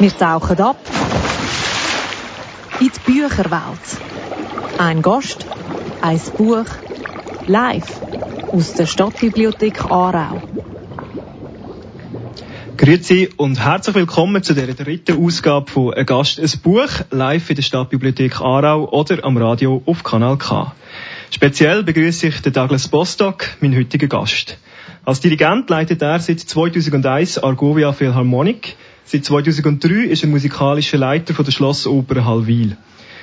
Wir tauchen ab in die Bücherwelt. Ein Gast, ein Buch, live aus der Stadtbibliothek Aarau. Grüezi und herzlich willkommen zu der dritten Ausgabe von «Ein Gast, ein Buch» live in der Stadtbibliothek Aarau oder am Radio auf Kanal K. Speziell begrüße ich den Douglas Bostock, meinen heutigen Gast. Als Dirigent leitet er seit 2001 Argovia Philharmonic, Seit 2003 ist er musikalischer Leiter von der Schlossoper Hallwil.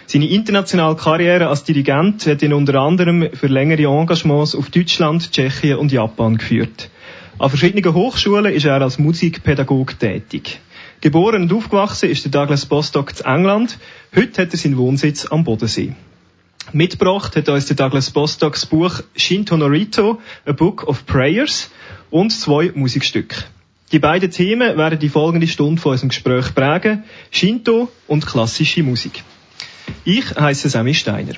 Seine internationale Karriere als Dirigent hat ihn unter anderem für längere Engagements auf Deutschland, Tschechien und Japan geführt. An verschiedenen Hochschulen ist er als Musikpädagog tätig. Geboren und aufgewachsen ist der Douglas Bostock zu England. Heute hat er seinen Wohnsitz am Bodensee. Mitgebracht hat uns der Douglas Bostock das Buch Shinto Norito, A Book of Prayers und zwei Musikstücke. Die beiden Themen werden die folgende Stunde von unserem Gespräch prägen. Shinto und klassische Musik. Ich heiße Sammy Steiner.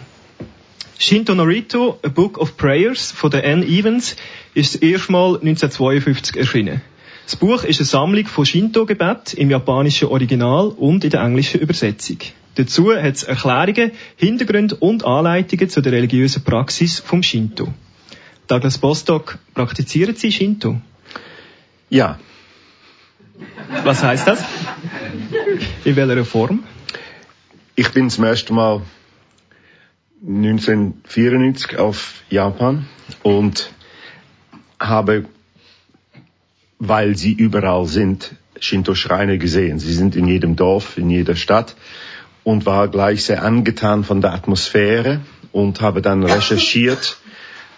Shinto Norito, A Book of Prayers von der Anne Evans, ist das erste Mal 1952 erschienen. Das Buch ist eine Sammlung von Shinto-Gebet im japanischen Original und in der englischen Übersetzung. Dazu hat es Erklärungen, Hintergründe und Anleitungen zu der religiösen Praxis vom Shinto. Douglas Bostock, praktizieren Sie Shinto? Ja, was heißt das? In welcher Form? Ich bin zum ersten Mal 1994 auf Japan und habe, weil sie überall sind, Shinto-Schreine gesehen. Sie sind in jedem Dorf, in jeder Stadt und war gleich sehr angetan von der Atmosphäre und habe dann recherchiert,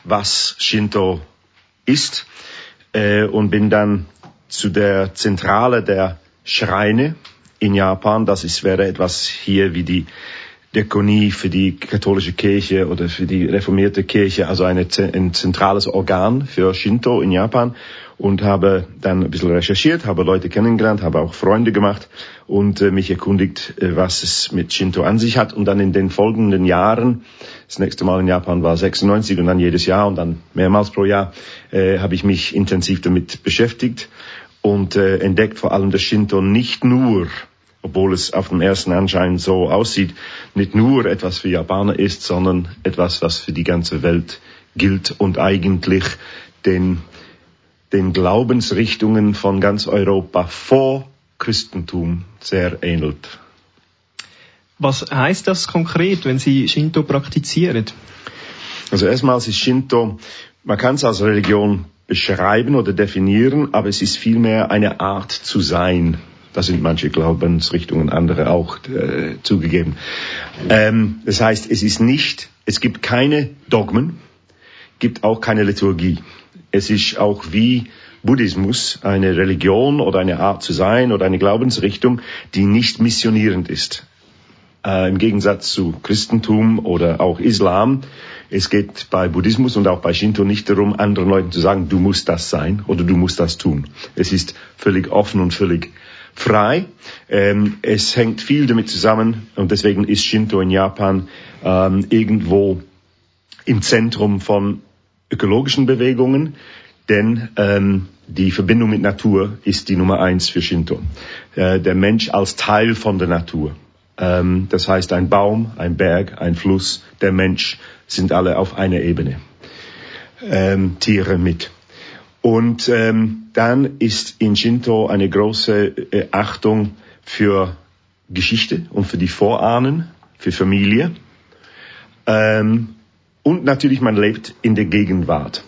was Shinto ist äh, und bin dann zu der Zentrale der Schreine in Japan. Das ist, wäre etwas hier wie die Dekonie für die katholische Kirche oder für die reformierte Kirche, also eine, ein zentrales Organ für Shinto in Japan. Und habe dann ein bisschen recherchiert, habe Leute kennengelernt, habe auch Freunde gemacht und äh, mich erkundigt, äh, was es mit Shinto an sich hat. Und dann in den folgenden Jahren, das nächste Mal in Japan war 96 und dann jedes Jahr und dann mehrmals pro Jahr, äh, habe ich mich intensiv damit beschäftigt und äh, entdeckt vor allem, dass Shinto nicht nur, obwohl es auf dem ersten Anschein so aussieht, nicht nur etwas für Japaner ist, sondern etwas, was für die ganze Welt gilt und eigentlich den, den Glaubensrichtungen von ganz Europa vor Christentum sehr ähnelt. Was heißt das konkret, wenn Sie Shinto praktizieren? Also erstmals ist Shinto, man kann es als Religion beschreiben oder definieren, aber es ist vielmehr eine Art zu sein. Da sind manche Glaubensrichtungen, andere auch äh, zugegeben. Ähm, das heißt, es ist nicht, es gibt keine Dogmen, gibt auch keine Liturgie. Es ist auch wie Buddhismus eine Religion oder eine Art zu sein oder eine Glaubensrichtung, die nicht missionierend ist. Äh, Im Gegensatz zu Christentum oder auch Islam es geht bei Buddhismus und auch bei Shinto nicht darum, anderen Leuten zu sagen, du musst das sein oder du musst das tun. Es ist völlig offen und völlig frei. Ähm, es hängt viel damit zusammen und deswegen ist Shinto in Japan ähm, irgendwo im Zentrum von ökologischen Bewegungen, denn ähm, die Verbindung mit Natur ist die Nummer eins für Shinto. Äh, der Mensch als Teil von der Natur. Ähm, das heißt, ein Baum, ein Berg, ein Fluss, der Mensch sind alle auf einer Ebene. Ähm, Tiere mit. Und ähm, dann ist in Shinto eine große äh, Achtung für Geschichte und für die Vorahnen, für Familie. Ähm, und natürlich, man lebt in der Gegenwart.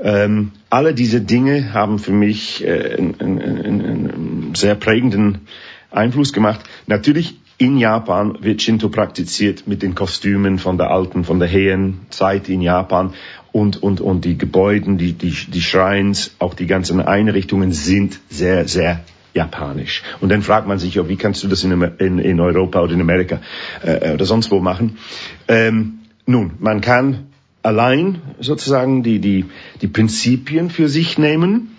Ähm, alle diese Dinge haben für mich äh, einen, einen, einen sehr prägenden Einfluss gemacht. Natürlich in Japan wird Shinto praktiziert mit den Kostümen von der alten, von der Heian-Zeit in Japan und, und, und die Gebäuden, die, die, die Shrines, auch die ganzen Einrichtungen sind sehr, sehr japanisch. Und dann fragt man sich, wie kannst du das in, in, in Europa oder in Amerika äh, oder sonst wo machen? Ähm, nun, man kann allein sozusagen die, die, die Prinzipien für sich nehmen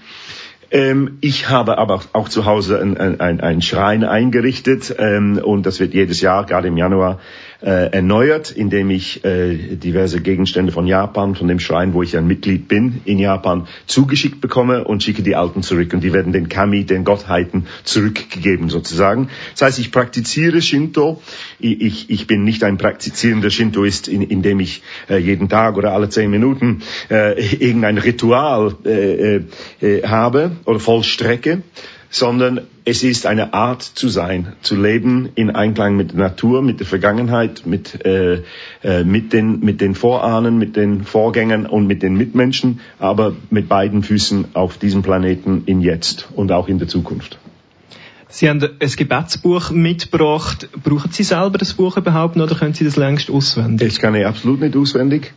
ähm, ich habe aber auch zu Hause einen ein, ein Schrein eingerichtet ähm, und das wird jedes Jahr, gerade im Januar, äh, erneuert, indem ich äh, diverse Gegenstände von Japan, von dem Schrein, wo ich ein Mitglied bin, in Japan zugeschickt bekomme und schicke die alten zurück. Und die werden den Kami, den Gottheiten, zurückgegeben sozusagen. Das heißt, ich praktiziere Shinto. Ich, ich bin nicht ein praktizierender Shintoist, in, indem ich äh, jeden Tag oder alle zehn Minuten äh, irgendein Ritual äh, äh, habe oder vollstrecke sondern es ist eine Art zu sein, zu leben in Einklang mit der Natur, mit der Vergangenheit, mit, äh, äh, mit, den, mit den Vorahnen, mit den Vorgängern und mit den Mitmenschen, aber mit beiden Füßen auf diesem Planeten in jetzt und auch in der Zukunft. Sie haben ein Gebetsbuch mitgebracht. Brauchen Sie selber das Buch überhaupt noch oder können Sie das längst auswendig? Ich kann ich absolut nicht auswendig.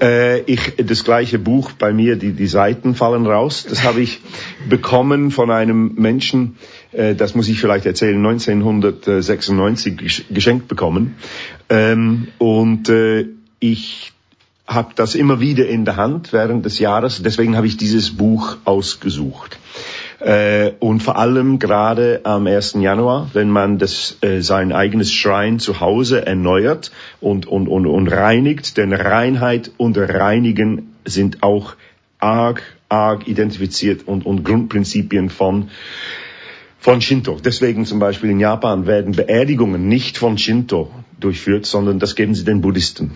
Äh, ich, das gleiche Buch bei mir, die, die Seiten fallen raus. Das habe ich bekommen von einem Menschen, äh, das muss ich vielleicht erzählen, 1996 geschenkt bekommen. Ähm, und äh, ich habe das immer wieder in der Hand während des Jahres. Deswegen habe ich dieses Buch ausgesucht. Äh, und vor allem gerade am 1. Januar, wenn man das, äh, sein eigenes Schrein zu Hause erneuert und, und, und, und reinigt, denn Reinheit und Reinigen sind auch arg, arg identifiziert und, und Grundprinzipien von von Shinto. Deswegen zum Beispiel in Japan werden Beerdigungen nicht von Shinto durchführt, sondern das geben sie den Buddhisten.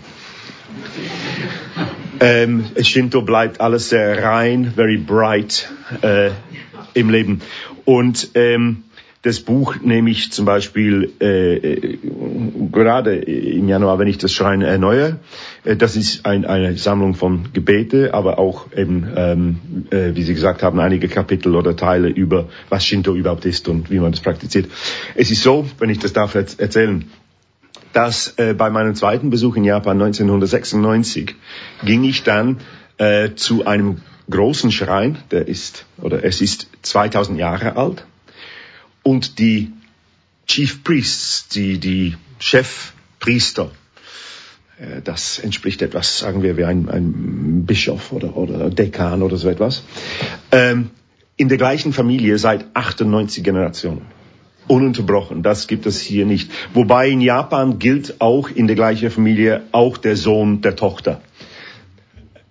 Ähm, Shinto bleibt alles sehr rein, very bright. Äh, im Leben. Und ähm, das Buch nehme ich zum Beispiel äh, äh, gerade im Januar, wenn ich das Schrein erneuere. Äh, das ist ein, eine Sammlung von Gebete, aber auch eben, ähm, äh, wie Sie gesagt haben, einige Kapitel oder Teile über, was Shinto überhaupt ist und wie man das praktiziert. Es ist so, wenn ich das darf erzählen, dass äh, bei meinem zweiten Besuch in Japan 1996 ging ich dann äh, zu einem großen Schrein, der ist, oder es ist 2000 Jahre alt. Und die Chief Priests, die, die Chefpriester, äh, das entspricht etwas, sagen wir, wie ein, ein Bischof oder, oder Dekan oder so etwas, ähm, in der gleichen Familie seit 98 Generationen. Ununterbrochen, das gibt es hier nicht. Wobei in Japan gilt auch in der gleichen Familie auch der Sohn der Tochter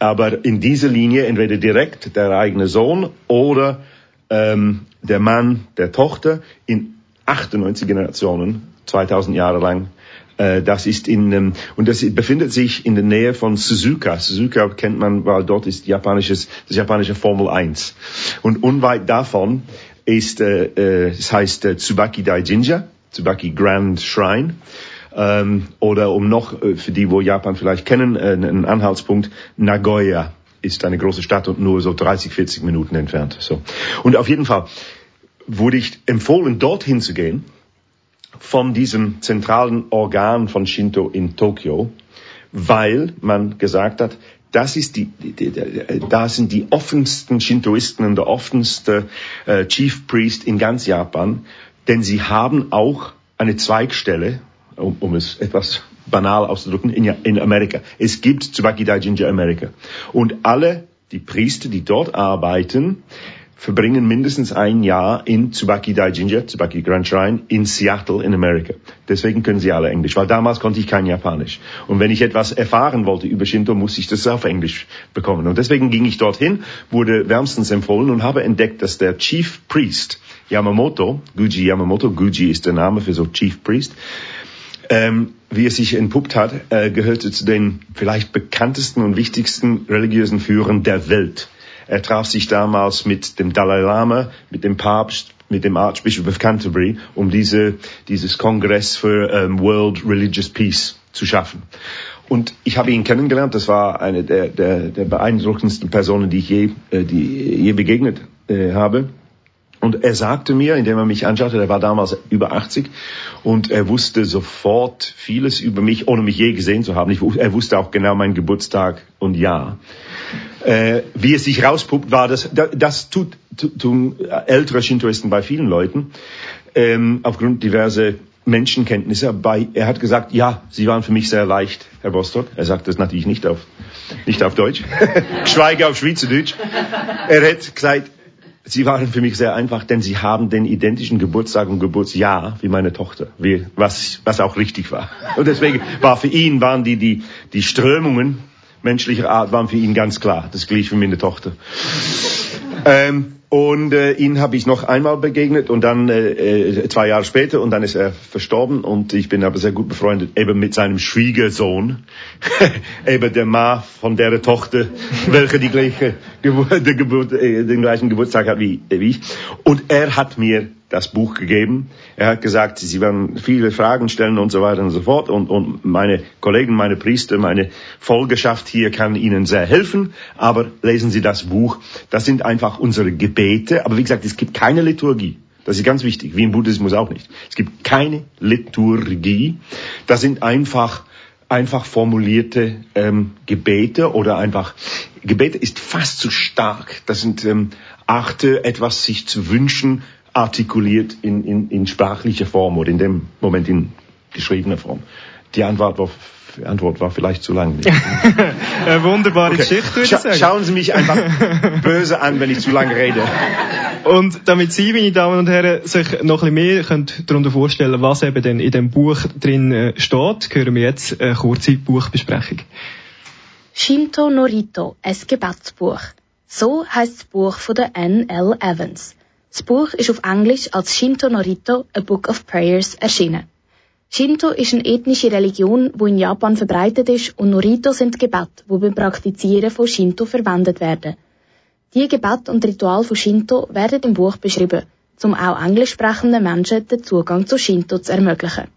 aber in dieser Linie entweder direkt der eigene Sohn oder ähm, der Mann der Tochter in 98 Generationen, 2000 Jahre lang. Äh, das ist in ähm, und das befindet sich in der Nähe von Suzuka. Suzuka kennt man, weil dort ist japanisches, das japanische Formel 1. Und unweit davon ist, äh, äh, es heißt äh, Tsubaki Daijinja, Tsubaki Grand Shrine. Ähm, oder um noch, äh, für die, wo Japan vielleicht kennen, äh, einen Anhaltspunkt, Nagoya ist eine große Stadt und nur so 30, 40 Minuten entfernt. So. Und auf jeden Fall wurde ich empfohlen, dorthin zu gehen, von diesem zentralen Organ von Shinto in Tokio, weil man gesagt hat, das ist die, die, die, da sind die offensten Shintoisten und der offenste äh, Chief Priest in ganz Japan, denn sie haben auch eine Zweigstelle um, um es etwas banal auszudrücken, in, in Amerika. Es gibt Tsubaki Daijinja Amerika. Und alle die Priester, die dort arbeiten, verbringen mindestens ein Jahr in Tsubaki Daijinja, Tsubaki Grand Shrine, in Seattle in Amerika. Deswegen können sie alle Englisch, weil damals konnte ich kein Japanisch. Und wenn ich etwas erfahren wollte über Shinto, musste ich das auf Englisch bekommen. Und deswegen ging ich dorthin, wurde wärmstens empfohlen und habe entdeckt, dass der Chief Priest Yamamoto, Guji Yamamoto, Guji ist der Name für so Chief Priest, ähm, wie es sich entpuppt hat, äh, gehörte zu den vielleicht bekanntesten und wichtigsten religiösen Führern der Welt. Er traf sich damals mit dem Dalai Lama, mit dem Papst, mit dem Archbishop of Canterbury, um diese, dieses Kongress für ähm, World Religious Peace zu schaffen. Und ich habe ihn kennengelernt. Das war eine der, der, der beeindruckendsten Personen, die ich je, äh, die je begegnet äh, habe. Und er sagte mir, indem er mich anschaute, er war damals über 80 und er wusste sofort vieles über mich, ohne mich je gesehen zu haben. Ich, er wusste auch genau meinen Geburtstag und Jahr. Äh, wie es sich rauspuppt, war das, das tut, tun ältere Shintoisten bei vielen Leuten, ähm, aufgrund diverser Menschenkenntnisse. Bei, er hat gesagt, ja, Sie waren für mich sehr leicht, Herr Bostock. Er sagt das natürlich nicht auf, nicht auf Deutsch, geschweige auf Schweizerdeutsch. Er hat gesagt, Sie waren für mich sehr einfach, denn sie haben den identischen Geburtstag und Geburtsjahr wie meine Tochter, wie, was, was auch richtig war. Und deswegen war für ihn, waren die, die, die Strömungen menschlicher Art waren für ihn ganz klar. Das gleich wie meine Tochter. Ähm, und äh, ihn habe ich noch einmal begegnet und dann äh, äh, zwei Jahre später und dann ist er verstorben und ich bin aber sehr gut befreundet eben mit seinem Schwiegersohn, eben der Ma von der Tochter, welche die gleiche Geburt, Geburt, äh, den gleichen Geburtstag hat wie, wie ich. Und er hat mir das Buch gegeben. Er hat gesagt, sie werden viele Fragen stellen und so weiter und so fort. Und, und meine Kollegen, meine Priester, meine Folgeschaft hier kann Ihnen sehr helfen. Aber lesen Sie das Buch. Das sind einfach unsere Gebete. Aber wie gesagt, es gibt keine Liturgie. Das ist ganz wichtig, wie im Buddhismus auch nicht. Es gibt keine Liturgie. Das sind einfach einfach formulierte ähm, Gebete oder einfach Gebete ist fast zu stark. Das sind ähm, Achte, etwas sich zu wünschen, artikuliert in, in, in sprachlicher Form oder in dem Moment in geschriebener Form. Die Antwort war, die Antwort war vielleicht zu lang. Eine wunderbare okay. Geschichte, würde ich sagen. Schauen Sie mich einfach böse an, wenn ich zu lange rede. Und damit Sie, meine Damen und Herren, sich noch ein bisschen mehr können darunter vorstellen, was eben denn in dem Buch drin äh, steht, hören wir jetzt eine kurze Buchbesprechung. Shinto Norito, ein Gebetsbuch. So heißt das Buch von der N. L. Evans. Das Buch ist auf Englisch als Shinto Norito, A Book of Prayers, erschienen. Shinto ist eine ethnische Religion, wo in Japan verbreitet ist und Norito sind Gebete, wo beim Praktizieren von Shinto verwendet werden. Die Gebete und Ritual von Shinto werden im Buch beschrieben, um auch englisch sprechenden Menschen den Zugang zu Shinto zu ermöglichen.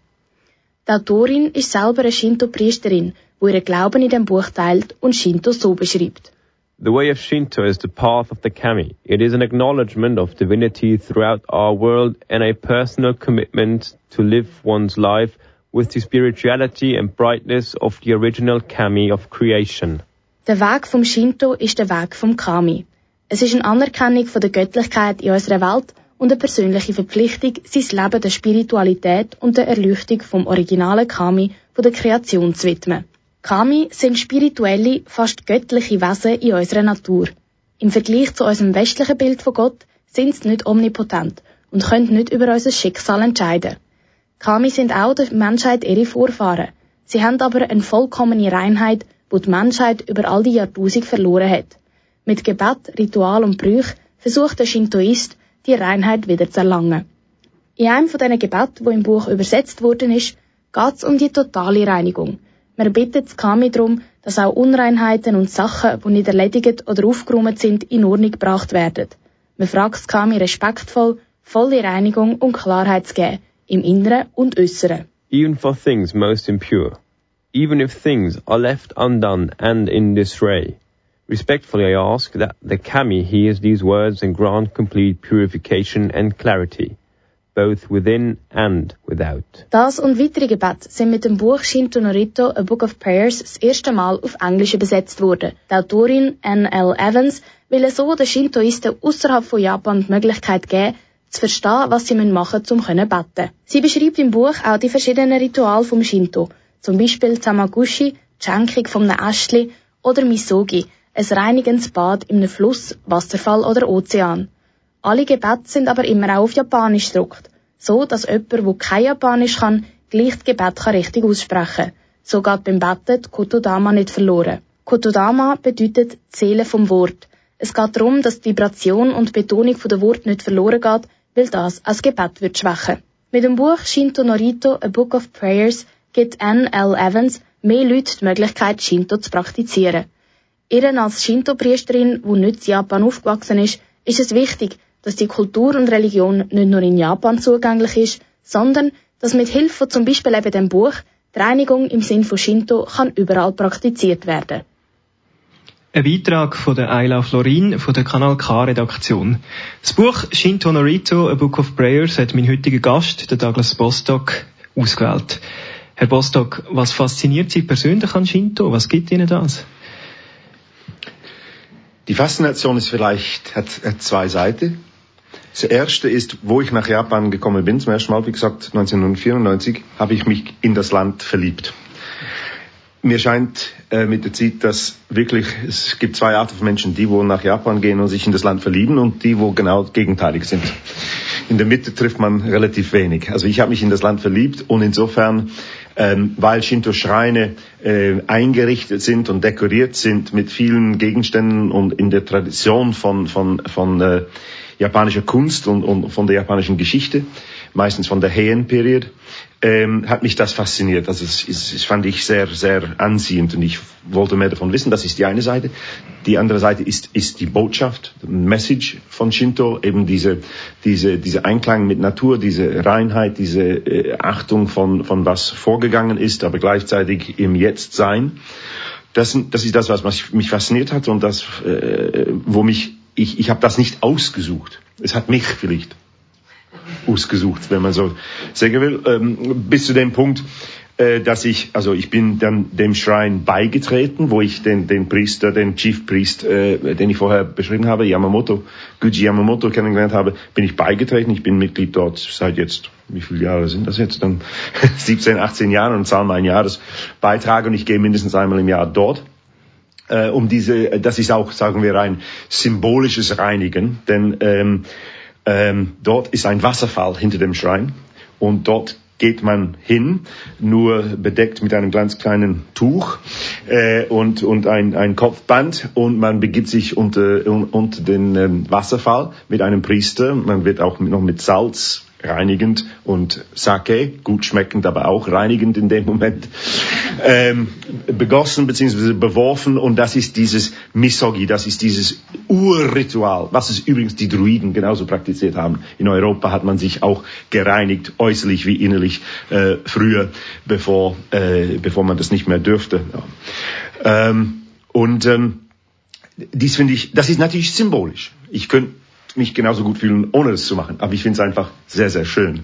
Die Autorin ist selber eine Shinto-Priesterin, wo ihren Glauben in dem Buch teilt und Shinto so beschreibt. The way of Shinto is the path of the kami. It is an acknowledgement of divinity throughout our world and a personal commitment to live one's life with the spirituality and brightness of the original kami of creation. Der Weg vom Shinto ist der Weg vom Kami. Es ist eine Anerkennung von der Göttlichkeit in unserer Welt und eine persönliche Verpflichtung, sein Leben der Spiritualität und der Erleuchtung vom originalen Kami von der Kreation zu widmen. Kami sind spirituelle, fast göttliche Wesen in unserer Natur. Im Vergleich zu unserem westlichen Bild von Gott sind sie nicht omnipotent und können nicht über unser Schicksal entscheiden. Kami sind auch der Menschheit ihre Vorfahren. Sie haben aber eine vollkommene Reinheit, wo die Menschheit über all die Jahrtausende verloren hat. Mit Gebet, Ritual und Brüch versucht der Shintoist, die Reinheit wieder zu erlangen. In einem von diesen Gebeten, wo im Buch übersetzt worden ist, geht es um die totale Reinigung. Wir bitten das Kami darum, dass auch Unreinheiten und Sachen, die nicht erledigt oder aufgeräumt sind, in Ordnung gebracht werden. Wir fragen das Kami respektvoll, volle Reinigung und Klarheit zu geben, im Inneren und Äußeren. Even for things most impure, even if things are left undone and in disarray, respectfully I ask that the Kami hears these words and grant complete purification and clarity both within and without. Das und weitere Gebete sind mit dem Buch Shinto Norito, A Book of Prayers, das erste Mal auf Englisch übersetzt worden. Die Autorin N.L. Evans will so den Shintoisten außerhalb von Japan die Möglichkeit geben, zu verstehen, was sie machen müssen, um zu beten. Sie beschreibt im Buch auch die verschiedenen Rituale vom Shinto, zum Beispiel Tamagushi, die Schenkung von einem Ästli, oder Misogi, ein reinigendes Bad in einem Fluss, Wasserfall oder Ozean. Alle Gebete sind aber immer auch auf Japanisch gedruckt, so dass jemand, der kein Japanisch kann, gleich das Gebet richtig aussprechen kann. So geht beim Beten die Kotodama nicht verloren. Kotodama bedeutet Zählen vom Wort. Es geht darum, dass die Vibration und Betonung der Wort nicht verloren geht, weil das als Gebet wird schwächen. Mit dem Buch Shinto Norito, A Book of Prayers, gibt Anne L. Evans mehr Leute die Möglichkeit, Shinto zu praktizieren. Ihren als Shinto-Priesterin, die nicht in Japan aufgewachsen ist, ist es wichtig, dass die Kultur und Religion nicht nur in Japan zugänglich ist, sondern dass mit Hilfe von zum Beispiel eben dem Buch die Reinigung im Sinn von Shinto kann überall praktiziert werden. Ein Beitrag von der Ayla Florin von der Kanal K-Redaktion. Das Buch Shinto Norito, A Book of Prayers, hat mein heutiger Gast, der Douglas Bostock, ausgewählt. Herr Bostock, was fasziniert Sie persönlich an Shinto? Was gibt Ihnen das? Die Faszination ist vielleicht, hat, hat zwei Seiten. Das erste ist, wo ich nach Japan gekommen bin, zum ersten Mal, wie gesagt, 1994, habe ich mich in das Land verliebt. mir scheint äh, mit der Zeit, dass wirklich, es gibt zwei Arten von Menschen, die wo nach Japan gehen und sich in das Land verlieben und die wo genau gegenteilig sind. In der Mitte trifft man relativ wenig. Also ich habe mich in das Land verliebt und insofern, ähm, weil Shinto-Schreine äh, eingerichtet sind und dekoriert sind mit vielen Gegenständen und in der Tradition von, von, von äh, japanischer Kunst und, und von der japanischen Geschichte, meistens von der Heian-Period, ähm, hat mich das fasziniert. Also es, es, es fand ich sehr, sehr anziehend und ich wollte mehr davon wissen. Das ist die eine Seite. Die andere Seite ist, ist die Botschaft, Message von Shinto, eben diese, diese, diese Einklang mit Natur, diese Reinheit, diese äh, Achtung von, von was vorgegangen ist, aber gleichzeitig im Jetzt-Sein. Das, das ist das, was mich fasziniert hat und das, äh, wo mich, ich, ich habe das nicht ausgesucht. Es hat mich vielleicht ausgesucht, wenn man so sagen will, ähm, bis zu dem Punkt, äh, dass ich, also ich bin dann dem Schrein beigetreten, wo ich den, den Priester, den Chief Priest, äh, den ich vorher beschrieben habe, Yamamoto, Guji Yamamoto kennengelernt habe, bin ich beigetreten. Ich bin Mitglied dort seit jetzt, wie viele Jahre sind das jetzt? Dann 17, 18 Jahre und zahle meinen Jahresbeitrag und ich gehe mindestens einmal im Jahr dort äh, um diese, das ist auch, sagen wir, ein symbolisches Reinigen, denn ähm, ähm, dort ist ein Wasserfall hinter dem Schrein und dort geht man hin, nur bedeckt mit einem ganz kleinen Tuch äh, und, und ein, ein Kopfband und man begibt sich unter, unter den ähm, Wasserfall mit einem Priester. Man wird auch noch mit Salz reinigend und Sake, gut schmeckend, aber auch reinigend in dem Moment, ähm, begossen bzw. beworfen und das ist dieses Misogi, das ist dieses Urritual, was es übrigens die Druiden genauso praktiziert haben. In Europa hat man sich auch gereinigt, äußerlich wie innerlich, äh, früher, bevor, äh, bevor man das nicht mehr dürfte. Ja. Ähm, und ähm, dies finde ich, das ist natürlich symbolisch. Ich könnte mich genauso gut fühlen, ohne das zu machen. Aber ich finde es einfach sehr, sehr schön,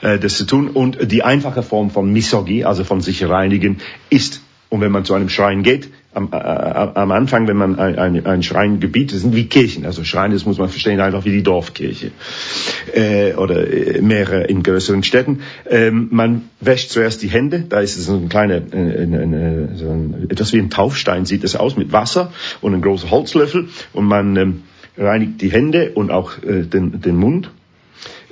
äh, das zu tun. Und die einfache Form von Misogi, also von sich reinigen, ist, und wenn man zu einem Schrein geht, am, äh, am Anfang, wenn man ein, ein, ein Schrein gebietet, sind wie Kirchen. Also Schreine, das muss man verstehen, einfach wie die Dorfkirche äh, oder äh, mehrere in größeren Städten. Ähm, man wäscht zuerst die Hände, da ist es so ein kleiner, äh, äh, so ein, etwas wie ein Taufstein sieht es aus, mit Wasser und ein großer Holzlöffel und man ähm, reinigt die Hände und auch äh, den, den Mund.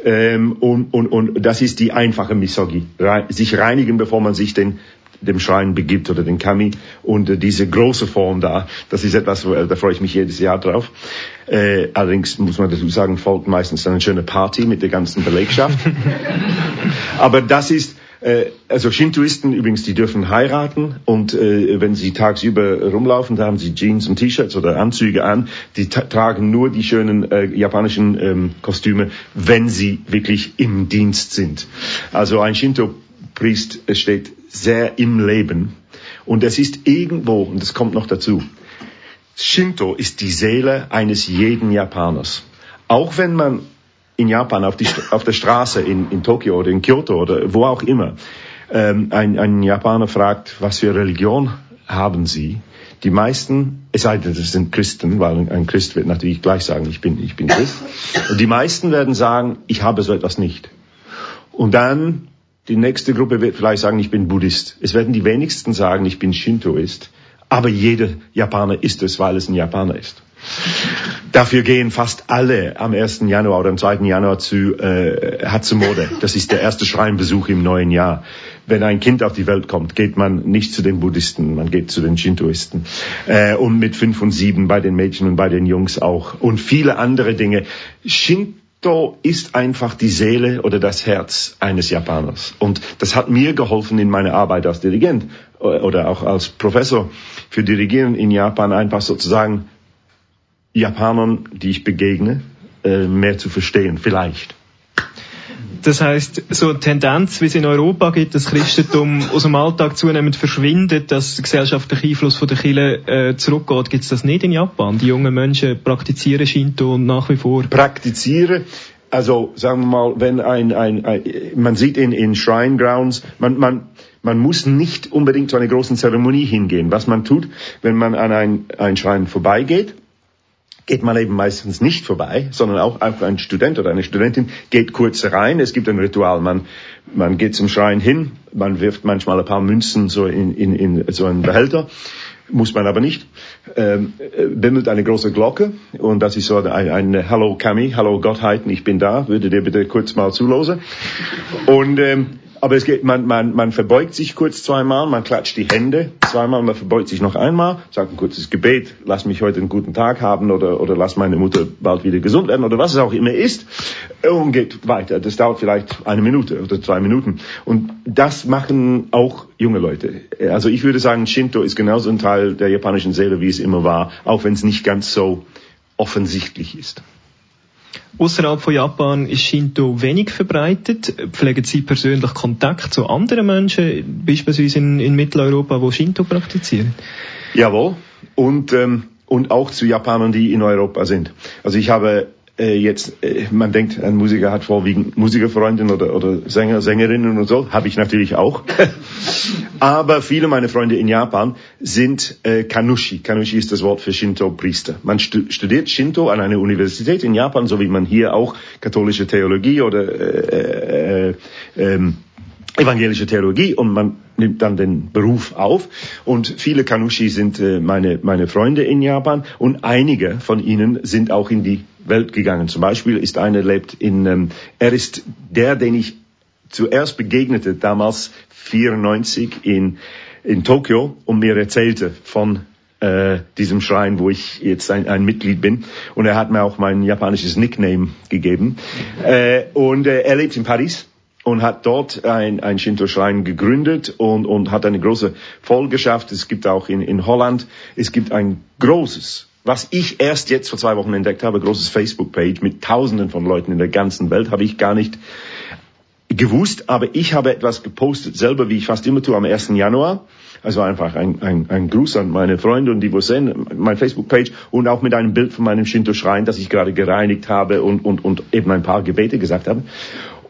Ähm, und, und, und das ist die einfache Misogi. Re sich reinigen, bevor man sich den, dem Schrein begibt oder den Kami. Und äh, diese große Form da, das ist etwas, äh, da freue ich mich jedes Jahr drauf. Äh, allerdings muss man dazu sagen, folgt meistens eine schöne Party mit der ganzen Belegschaft. Aber das ist, also Shintoisten übrigens, die dürfen heiraten und äh, wenn sie tagsüber rumlaufen, da haben sie Jeans und T-Shirts oder Anzüge an. Die tragen nur die schönen äh, japanischen ähm, Kostüme, wenn sie wirklich im Dienst sind. Also ein Shinto-Priest steht sehr im Leben und es ist irgendwo, und das kommt noch dazu, Shinto ist die Seele eines jeden Japaners. Auch wenn man in Japan auf, die, auf der Straße in, in Tokio oder in Kyoto oder wo auch immer ähm, ein, ein Japaner fragt, was für Religion haben Sie? Die meisten, es sei denn, das sind Christen, weil ein Christ wird natürlich gleich sagen, ich bin, ich bin Christ. Und die meisten werden sagen, ich habe so etwas nicht. Und dann die nächste Gruppe wird vielleicht sagen, ich bin Buddhist. Es werden die wenigsten sagen, ich bin Shintoist. Aber jeder Japaner ist es, weil es ein Japaner ist. Dafür gehen fast alle am 1. Januar oder am 2. Januar zu äh, Hatsumode. Das ist der erste Schreinbesuch im neuen Jahr. Wenn ein Kind auf die Welt kommt, geht man nicht zu den Buddhisten, man geht zu den Shintoisten. Äh, und mit fünf und sieben bei den Mädchen und bei den Jungs auch. Und viele andere Dinge. Shinto ist einfach die Seele oder das Herz eines Japaners. Und das hat mir geholfen in meiner Arbeit als Dirigent oder auch als Professor für Dirigieren in Japan einfach sozusagen Japanern, die ich begegne, äh, mehr zu verstehen, vielleicht. Das heißt, so eine Tendenz, wie es in Europa gibt, dass Christentum aus dem Alltag zunehmend verschwindet, dass der gesellschaftliche Einfluss von der Kirche äh, zurückgeht, gibt es das nicht in Japan? Die jungen Menschen praktizieren Shinto nach wie vor? Praktizieren, also sagen wir mal, wenn ein, ein, ein man sieht in, in Shrine Grounds, man, man, man muss nicht unbedingt zu einer großen Zeremonie hingehen. Was man tut, wenn man an ein, ein Schrein vorbeigeht, geht man eben meistens nicht vorbei, sondern auch, ein Student oder eine Studentin geht kurz rein. Es gibt ein Ritual. Man, man geht zum Schrein hin, man wirft manchmal ein paar Münzen so in, in, in so einen Behälter muss man aber nicht, ähm, bimmelt eine große Glocke und das ist so ein, ein Hallo Kami, Hallo Gottheiten, ich bin da, würde dir bitte kurz mal zulosen. Und ähm, aber es geht, man, man, man verbeugt sich kurz zweimal, man klatscht die Hände zweimal, man verbeugt sich noch einmal, sagt ein kurzes Gebet, lass mich heute einen guten Tag haben oder, oder lass meine Mutter bald wieder gesund werden oder was es auch immer ist und geht weiter. Das dauert vielleicht eine Minute oder zwei Minuten. Und das machen auch junge Leute. Also ich würde sagen, Shinto ist genauso ein Teil der japanischen Seele, wie es immer war, auch wenn es nicht ganz so offensichtlich ist. Außerhalb von Japan ist Shinto wenig verbreitet. Pflegen Sie persönlich Kontakt zu anderen Menschen, beispielsweise in, in Mitteleuropa, wo Shinto praktizieren? Jawohl. Und, ähm, und auch zu Japanern, die in Europa sind. Also ich habe äh, jetzt, äh, man denkt, ein Musiker hat vorwiegend Musikerfreundinnen oder, oder Sänger, Sängerinnen und so, habe ich natürlich auch. Aber viele meiner Freunde in Japan sind äh, Kanushi. Kanushi ist das Wort für Shinto-Priester. Man stu studiert Shinto an einer Universität in Japan, so wie man hier auch katholische Theologie oder äh, äh, äh, evangelische Theologie und man nimmt dann den Beruf auf. Und viele Kanushi sind äh, meine, meine Freunde in Japan und einige von ihnen sind auch in die Welt gegangen. Zum Beispiel ist einer lebt in, ähm, er ist der, den ich zuerst begegnete, damals 94 in, in Tokio und mir erzählte von äh, diesem Schrein, wo ich jetzt ein, ein Mitglied bin. Und er hat mir auch mein japanisches Nickname gegeben. Äh, und äh, er lebt in Paris und hat dort ein, ein Shinto-Schrein gegründet und, und hat eine große Folgeschaft. Es gibt auch in, in Holland, es gibt ein großes was ich erst jetzt vor zwei Wochen entdeckt habe, großes Facebook-Page mit Tausenden von Leuten in der ganzen Welt, habe ich gar nicht gewusst, aber ich habe etwas gepostet, selber wie ich fast immer tue, am 1. Januar. Also einfach ein, ein, ein Gruß an meine Freunde und die, wo sehen, mein Facebook-Page und auch mit einem Bild von meinem Shinto-Schrein, das ich gerade gereinigt habe und, und, und eben ein paar Gebete gesagt habe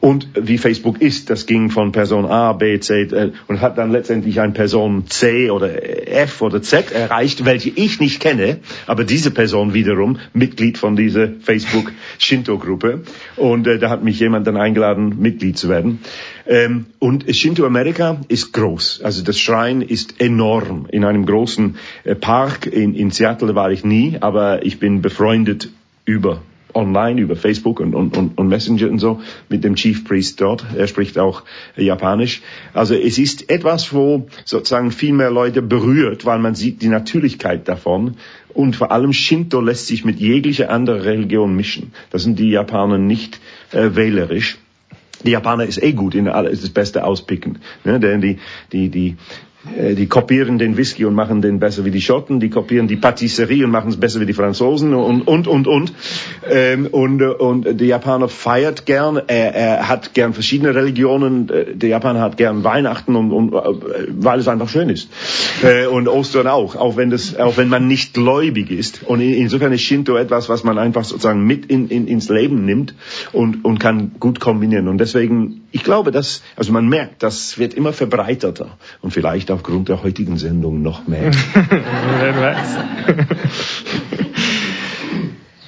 und wie Facebook ist. Das ging von Person A, B, C und hat dann letztendlich ein Person C oder F oder Z erreicht, welche ich nicht kenne, aber diese Person wiederum Mitglied von dieser Facebook Shinto-Gruppe. Und äh, da hat mich jemand dann eingeladen, Mitglied zu werden. Ähm, und Shinto America ist groß. Also das Schrein ist enorm. In einem großen äh, Park in, in Seattle war ich nie, aber ich bin befreundet über online über Facebook und, und, und, Messenger und so mit dem Chief Priest dort. Er spricht auch Japanisch. Also es ist etwas, wo sozusagen viel mehr Leute berührt, weil man sieht die Natürlichkeit davon. Und vor allem Shinto lässt sich mit jeglicher anderer Religion mischen. Da sind die Japaner nicht äh, wählerisch. Die Japaner ist eh gut in alles das Beste auspicken. Ne? Denn die, die, die äh, die kopieren den Whisky und machen den besser wie die Schotten, die kopieren die Patisserie und machen es besser wie die Franzosen und und und und. Ähm, und und der Japaner feiert gern, er, er hat gern verschiedene Religionen, der Japaner hat gern Weihnachten und, und weil es einfach schön ist. Äh, und Ostern auch, auch wenn das auch wenn man nicht gläubig ist. Und insofern ist Shinto etwas, was man einfach sozusagen mit in, in, ins Leben nimmt und und kann gut kombinieren. Und deswegen ich glaube, dass also man merkt, das wird immer verbreiterter und vielleicht aufgrund der heutigen Sendung noch mehr. Wer weiß.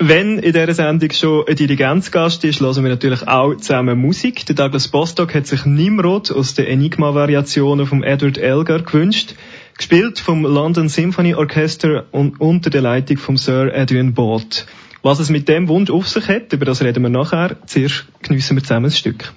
Wenn in dieser Sendung schon ein Dirigenzgast ist, hören wir natürlich auch zusammen Musik. Der Douglas Bostock hat sich Nimrod aus den Enigma-Variationen von Edward Elgar gewünscht, gespielt vom London Symphony Orchestra und unter der Leitung von Sir Adrian Bolt. Was es mit dem Wunsch auf sich hat, über das reden wir nachher. Zuerst geniessen wir zusammen ein Stück.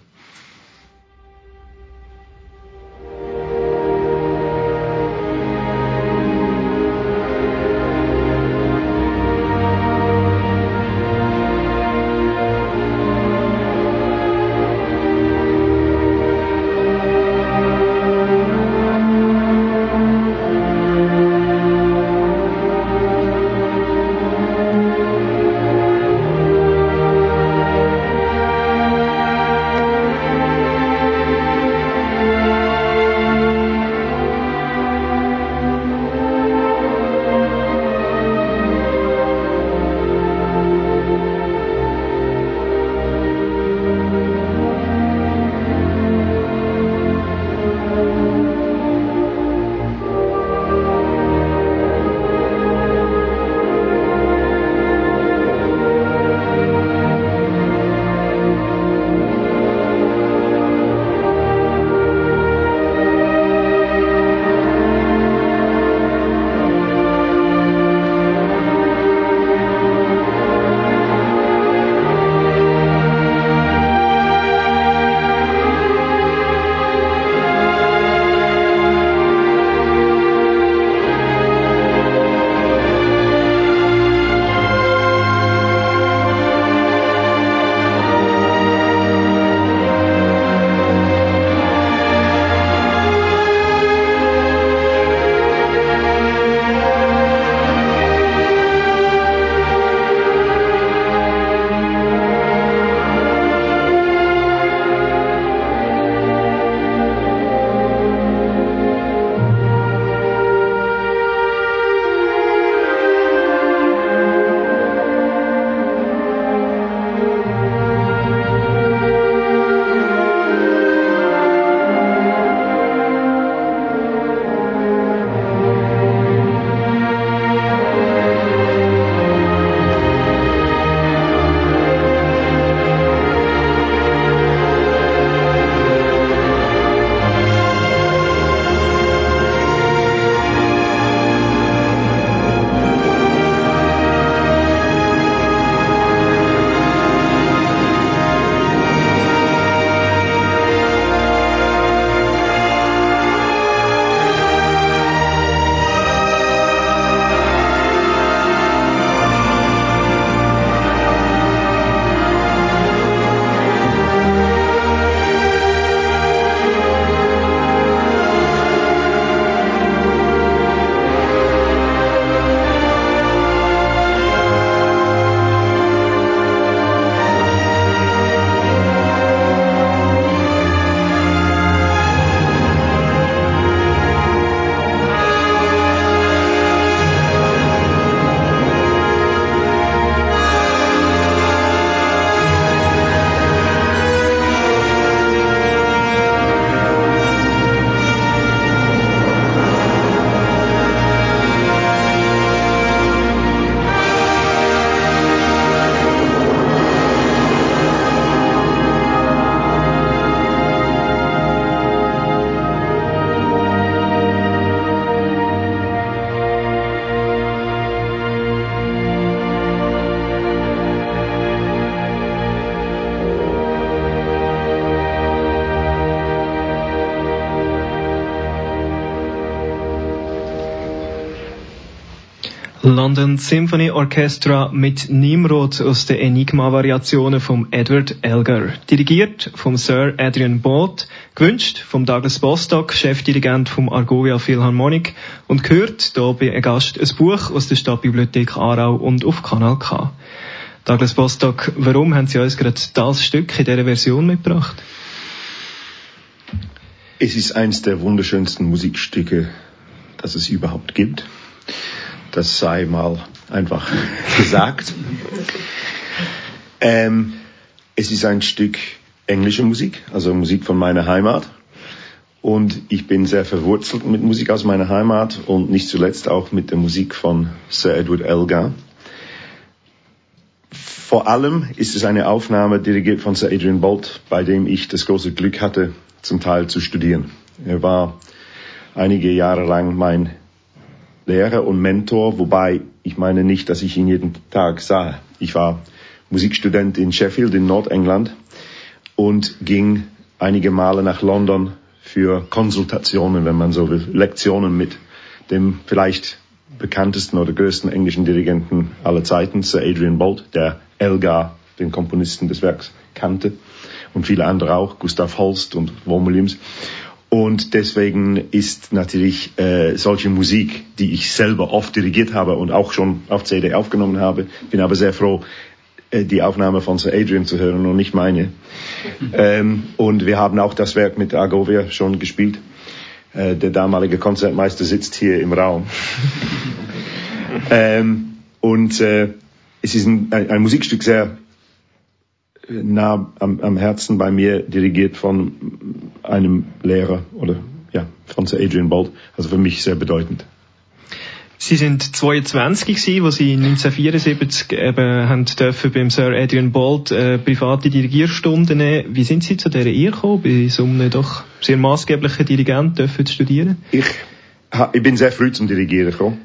London Symphony Orchestra mit Nimrod aus den Enigma-Variationen von Edward Elgar. Dirigiert vom Sir Adrian Bolt, gewünscht vom Douglas Bostock, Chefdirigent vom Argovia Philharmonic und gehört hier bei einem Gast ein Buch aus der Stadtbibliothek Aarau und auf Kanal K. Douglas Bostock, warum haben Sie uns gerade das Stück in dieser Version mitgebracht? Es ist eines der wunderschönsten Musikstücke, das es überhaupt gibt. Das sei mal einfach gesagt. Ähm, es ist ein Stück englische Musik, also Musik von meiner Heimat. Und ich bin sehr verwurzelt mit Musik aus meiner Heimat und nicht zuletzt auch mit der Musik von Sir Edward Elgar. Vor allem ist es eine Aufnahme dirigiert von Sir Adrian Bolt, bei dem ich das große Glück hatte, zum Teil zu studieren. Er war einige Jahre lang mein Lehrer und Mentor, wobei ich meine nicht, dass ich ihn jeden Tag sah. Ich war Musikstudent in Sheffield in Nordengland und ging einige Male nach London für Konsultationen, wenn man so will, Lektionen mit dem vielleicht bekanntesten oder größten englischen Dirigenten aller Zeiten, Sir Adrian Bolt, der Elgar, den Komponisten des Werks, kannte und viele andere auch, Gustav Holst und Vaughan Williams. Und deswegen ist natürlich äh, solche Musik, die ich selber oft dirigiert habe und auch schon auf CD aufgenommen habe, bin aber sehr froh, äh, die Aufnahme von Sir Adrian zu hören und nicht meine. ähm, und wir haben auch das Werk mit Argovia schon gespielt. Äh, der damalige Konzertmeister sitzt hier im Raum. ähm, und äh, es ist ein, ein Musikstück sehr nah am, am Herzen bei mir, dirigiert von einem Lehrer oder ja, von Sir Adrian Bolt. Also für mich sehr bedeutend. Sie sind 22 gewesen, wo Sie 1974 eben haben dürfen beim Sir Adrian Bolt äh, private Dirigierstunden nehmen. Wie sind Sie zu dieser Ehe gekommen, bei so einem doch sehr maßgeblichen Dirigent dürfen zu studieren? Ich, ich bin sehr früh zum Dirigieren gekommen.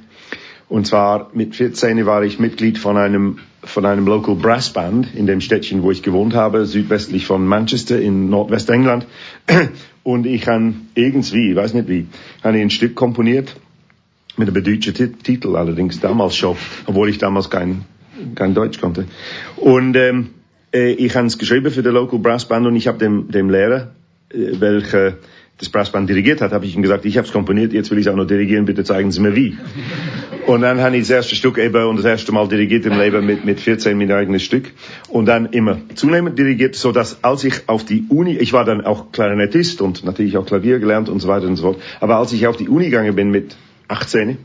Und zwar mit 14 war ich Mitglied von einem von einem Local Brass Band in dem Städtchen, wo ich gewohnt habe, südwestlich von Manchester in Nordwestengland. Und ich habe irgendwie, ich weiß nicht wie, habe ein Stück komponiert mit einem deutschen Titel allerdings damals schon, obwohl ich damals kein, kein Deutsch konnte. Und ähm, äh, ich habe es geschrieben für die Local Brass Band und ich habe dem, dem Lehrer, äh, welcher das Brassband dirigiert hat, habe ich ihm gesagt, ich habe es komponiert, jetzt will ich es auch noch dirigieren, bitte zeigen Sie mir wie. Und dann habe ich das erste Stück eben und das erste Mal dirigiert im Leben mit, mit 14 mein eigenes Stück und dann immer zunehmend dirigiert, so dass als ich auf die Uni, ich war dann auch Klarinettist und natürlich auch Klavier gelernt und so weiter und so fort, aber als ich auf die Uni gegangen bin mit 18,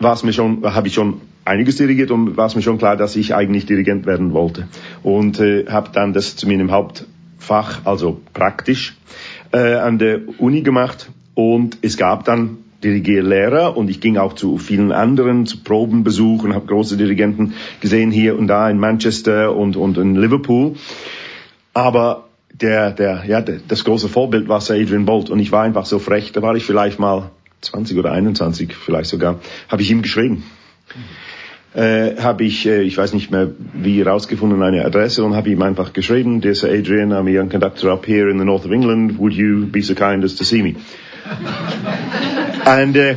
war es mir schon, habe ich schon einiges dirigiert und war es mir schon klar, dass ich eigentlich Dirigent werden wollte und äh, habe dann das zu meinem Hauptfach, also praktisch, äh, an der Uni gemacht und es gab dann Dirigierlehrer und ich ging auch zu vielen anderen zu Probenbesuchen, habe große Dirigenten gesehen hier und da in Manchester und, und in Liverpool. Aber der, der, ja, der, das große Vorbild war Sir Adrian Bolt und ich war einfach so frech, da war ich vielleicht mal 20 oder 21 vielleicht sogar, habe ich ihm geschrieben. Äh, habe ich, äh, ich weiß nicht mehr wie, rausgefunden eine Adresse und habe ihm einfach geschrieben, Dear Sir Adrian, I'm a young conductor up here in the north of England, would you be so kind as to see me? and uh,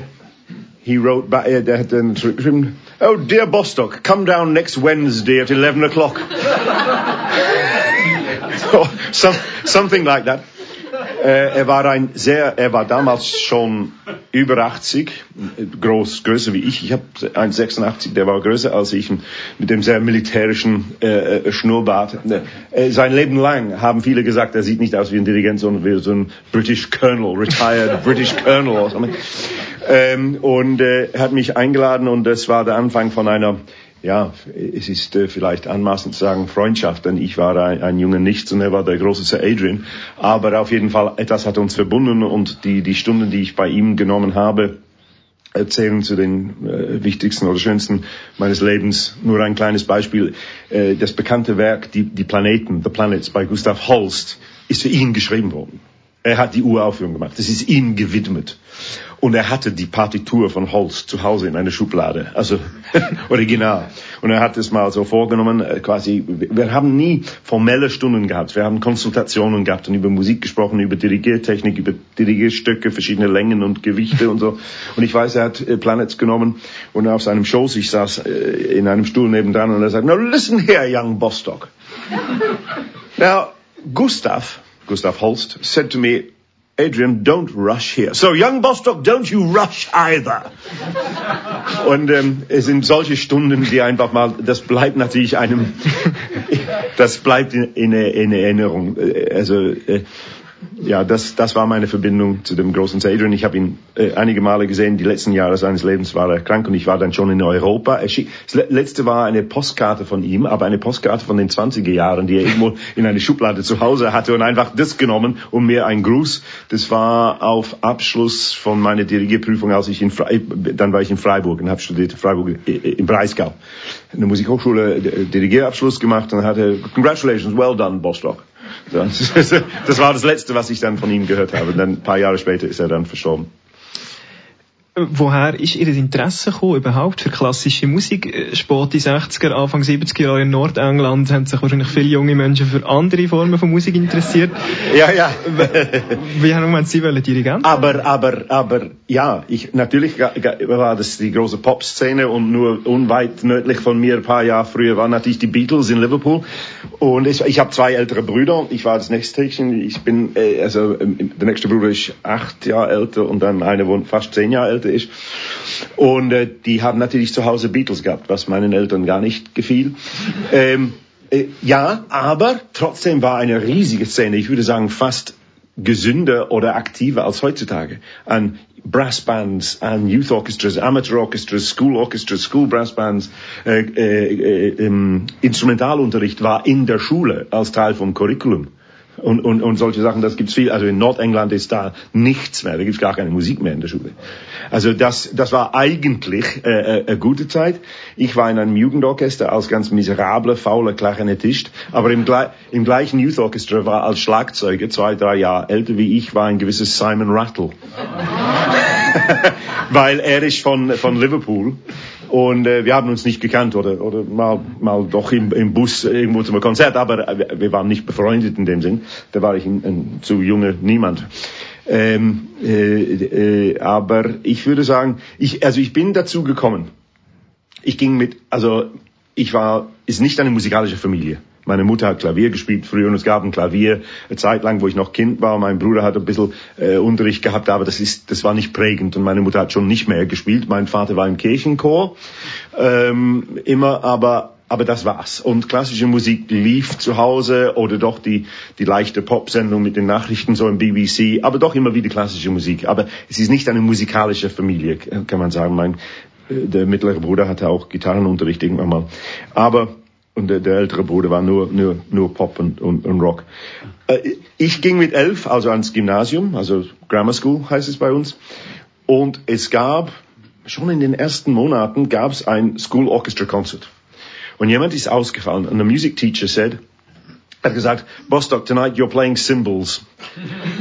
he wrote back, uh, der hat dann geschrieben, Oh dear Bostock, come down next Wednesday at 11 o'clock. so, some, something like that. Äh, er war ein sehr, er war damals schon über 80, groß, größer wie ich. Ich habe 1,86, der war größer als ich, mit dem sehr militärischen äh, äh Schnurrbart. Äh, sein Leben lang haben viele gesagt, er sieht nicht aus wie ein Dirigent, sondern wie so ein British Colonel, retired British Colonel. Ähm, und äh, er hat mich eingeladen und das war der Anfang von einer ja, es ist äh, vielleicht anmaßend zu sagen Freundschaft, denn ich war ein, ein junger Nichts und er war der große Sir Adrian. Aber auf jeden Fall, etwas hat uns verbunden und die, die Stunden, die ich bei ihm genommen habe, erzählen zu den äh, wichtigsten oder schönsten meines Lebens. Nur ein kleines Beispiel. Äh, das bekannte Werk, die, die Planeten, The Planets bei Gustav Holst, ist für ihn geschrieben worden. Er hat die Uraufführung gemacht. Das ist ihm gewidmet. Und er hatte die Partitur von Holst zu Hause in einer Schublade, also original. Und er hat es mal so vorgenommen, äh, quasi, wir haben nie formelle Stunden gehabt, wir haben Konsultationen gehabt und über Musik gesprochen, über Dirigiertechnik, über Dirigierstöcke, verschiedene Längen und Gewichte und so. Und ich weiß, er hat äh, Planets genommen und auf seinem Schoß, ich saß äh, in einem Stuhl nebendran und er sagt, now listen here, young Bostock. now, Gustav, Gustav Holst, said to me, Adrian, don't rush here. So, young Bostock, don't you rush either. Und ähm, es sind solche Stunden, die einfach mal, das bleibt natürlich einem, das bleibt in, in, in Erinnerung. Äh, also, äh, ja, das, das war meine Verbindung zu dem großen Adrian. Ich habe ihn äh, einige Male gesehen. Die letzten Jahre seines Lebens war er krank und ich war dann schon in Europa. Das letzte war eine Postkarte von ihm, aber eine Postkarte von den 20er Jahren, die er irgendwo in eine Schublade zu Hause hatte und einfach das genommen, um mir einen Gruß. Das war auf Abschluss von meiner Dirigierprüfung, als ich in Fre dann war ich in Freiburg und habe studiert Freiburg äh, äh, im Breisgau. Eine Musikhochschule äh, Dirigierabschluss gemacht und hatte Congratulations, well done, Bostock. Das, war das Letzte, was ich dann von ihm gehört habe. Und dann ein paar Jahre später ist er dann verstorben. Woher ist Ihr Interesse gekommen überhaupt für klassische Musik? Äh, Spät die 60er, Anfang 70er Jahre in Nordengland haben sich wahrscheinlich viele junge Menschen für andere Formen von Musik interessiert. Ja, ja. Wie haben Sie wollen Dirigent? Aber, aber, aber, ja, ich, natürlich war das die große Popszene und nur unweit nördlich von mir ein paar Jahre früher waren natürlich die Beatles in Liverpool. Und ich, ich habe zwei ältere Brüder. Ich war das nächste Häkchen. Ich bin, äh, also, ähm, der nächste Bruder ist acht Jahre älter und dann einer wohnt fast zehn Jahre älter älter ist. Und äh, die haben natürlich zu Hause Beatles gehabt, was meinen Eltern gar nicht gefiel. Ähm, äh, ja, aber trotzdem war eine riesige Szene, ich würde sagen fast gesünder oder aktiver als heutzutage an Brassbands, an Youth Orchestras, Amateur Orchestras, School Orchestras, School Brassbands. Äh, äh, äh, ähm, Instrumentalunterricht war in der Schule als Teil vom Curriculum und, und, und solche Sachen, das gibt's viel. Also in Nordengland ist da nichts mehr, da gibt's gar keine Musik mehr in der Schule. Also das, das war eigentlich äh, äh, eine gute Zeit. Ich war in einem Jugendorchester als ganz miserabler, fauler Klarinettist, aber im, im gleichen Youth Orchestra war als Schlagzeuger, zwei, drei Jahre älter wie ich, war ein gewisses Simon Rattle. Weil er ist von, von Liverpool und äh, wir haben uns nicht gekannt oder, oder mal, mal doch im, im Bus irgendwo zum Konzert, aber äh, wir waren nicht befreundet in dem Sinn. Da war ich ein, ein zu junger Niemand. Ähm, äh, äh, aber ich würde sagen, ich, also ich bin dazu gekommen. Ich ging mit, also ich war, ist nicht eine musikalische Familie. Meine Mutter hat Klavier gespielt früher und es gab ein Klavier eine Zeit lang, wo ich noch Kind war. Mein Bruder hat ein bisschen äh, Unterricht gehabt, aber das ist, das war nicht prägend und meine Mutter hat schon nicht mehr gespielt. Mein Vater war im Kirchenchor ähm, immer, aber aber das war's. Und klassische Musik lief zu Hause oder doch die, die leichte Popsendung mit den Nachrichten so im BBC, aber doch immer wieder klassische Musik. Aber es ist nicht eine musikalische Familie, kann man sagen. Mein, äh, der mittlere Bruder hatte auch Gitarrenunterricht irgendwann mal. Aber und der, der ältere Bruder war nur, nur, nur Pop und, und, und Rock. Äh, ich ging mit elf, also ans Gymnasium, also Grammar School heißt es bei uns. Und es gab, schon in den ersten Monaten gab es ein School Orchestra Concert. Und jemand ist ausgefallen und der Music Teacher said, hat gesagt, Bostock, tonight you're playing cymbals.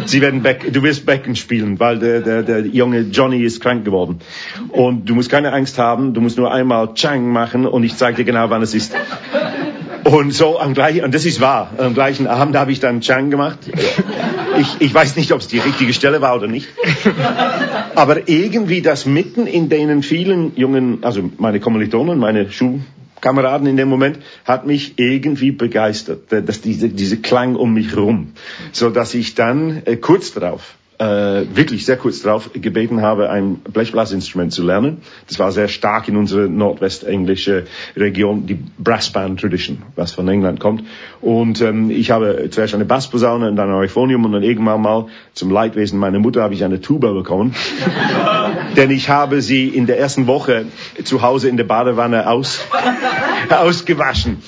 Sie werden Beck, du wirst Becken spielen, weil der, der, der junge Johnny ist krank geworden. Und du musst keine Angst haben, du musst nur einmal Chang machen und ich zeige dir genau, wann es ist. Und so am gleichen, und das ist wahr, am gleichen Abend habe ich dann Chang gemacht. Ich, ich weiß nicht, ob es die richtige Stelle war oder nicht. Aber irgendwie das mitten in denen vielen jungen, also meine Kommilitonen, meine Schul, Kameraden in dem Moment, hat mich irgendwie begeistert, dass diese, diese Klang um mich rum, so dass ich dann äh, kurz darauf äh, wirklich sehr kurz darauf gebeten habe, ein Blechblasinstrument zu lernen. Das war sehr stark in unserer nordwestenglische Region, die Brassband Tradition, was von England kommt. Und ähm, ich habe zuerst eine Bassposaune und dann ein Euphonium und dann irgendwann mal zum Leidwesen meiner Mutter habe ich eine Tuba bekommen. Denn ich habe sie in der ersten Woche zu Hause in der Badewanne aus, ausgewaschen.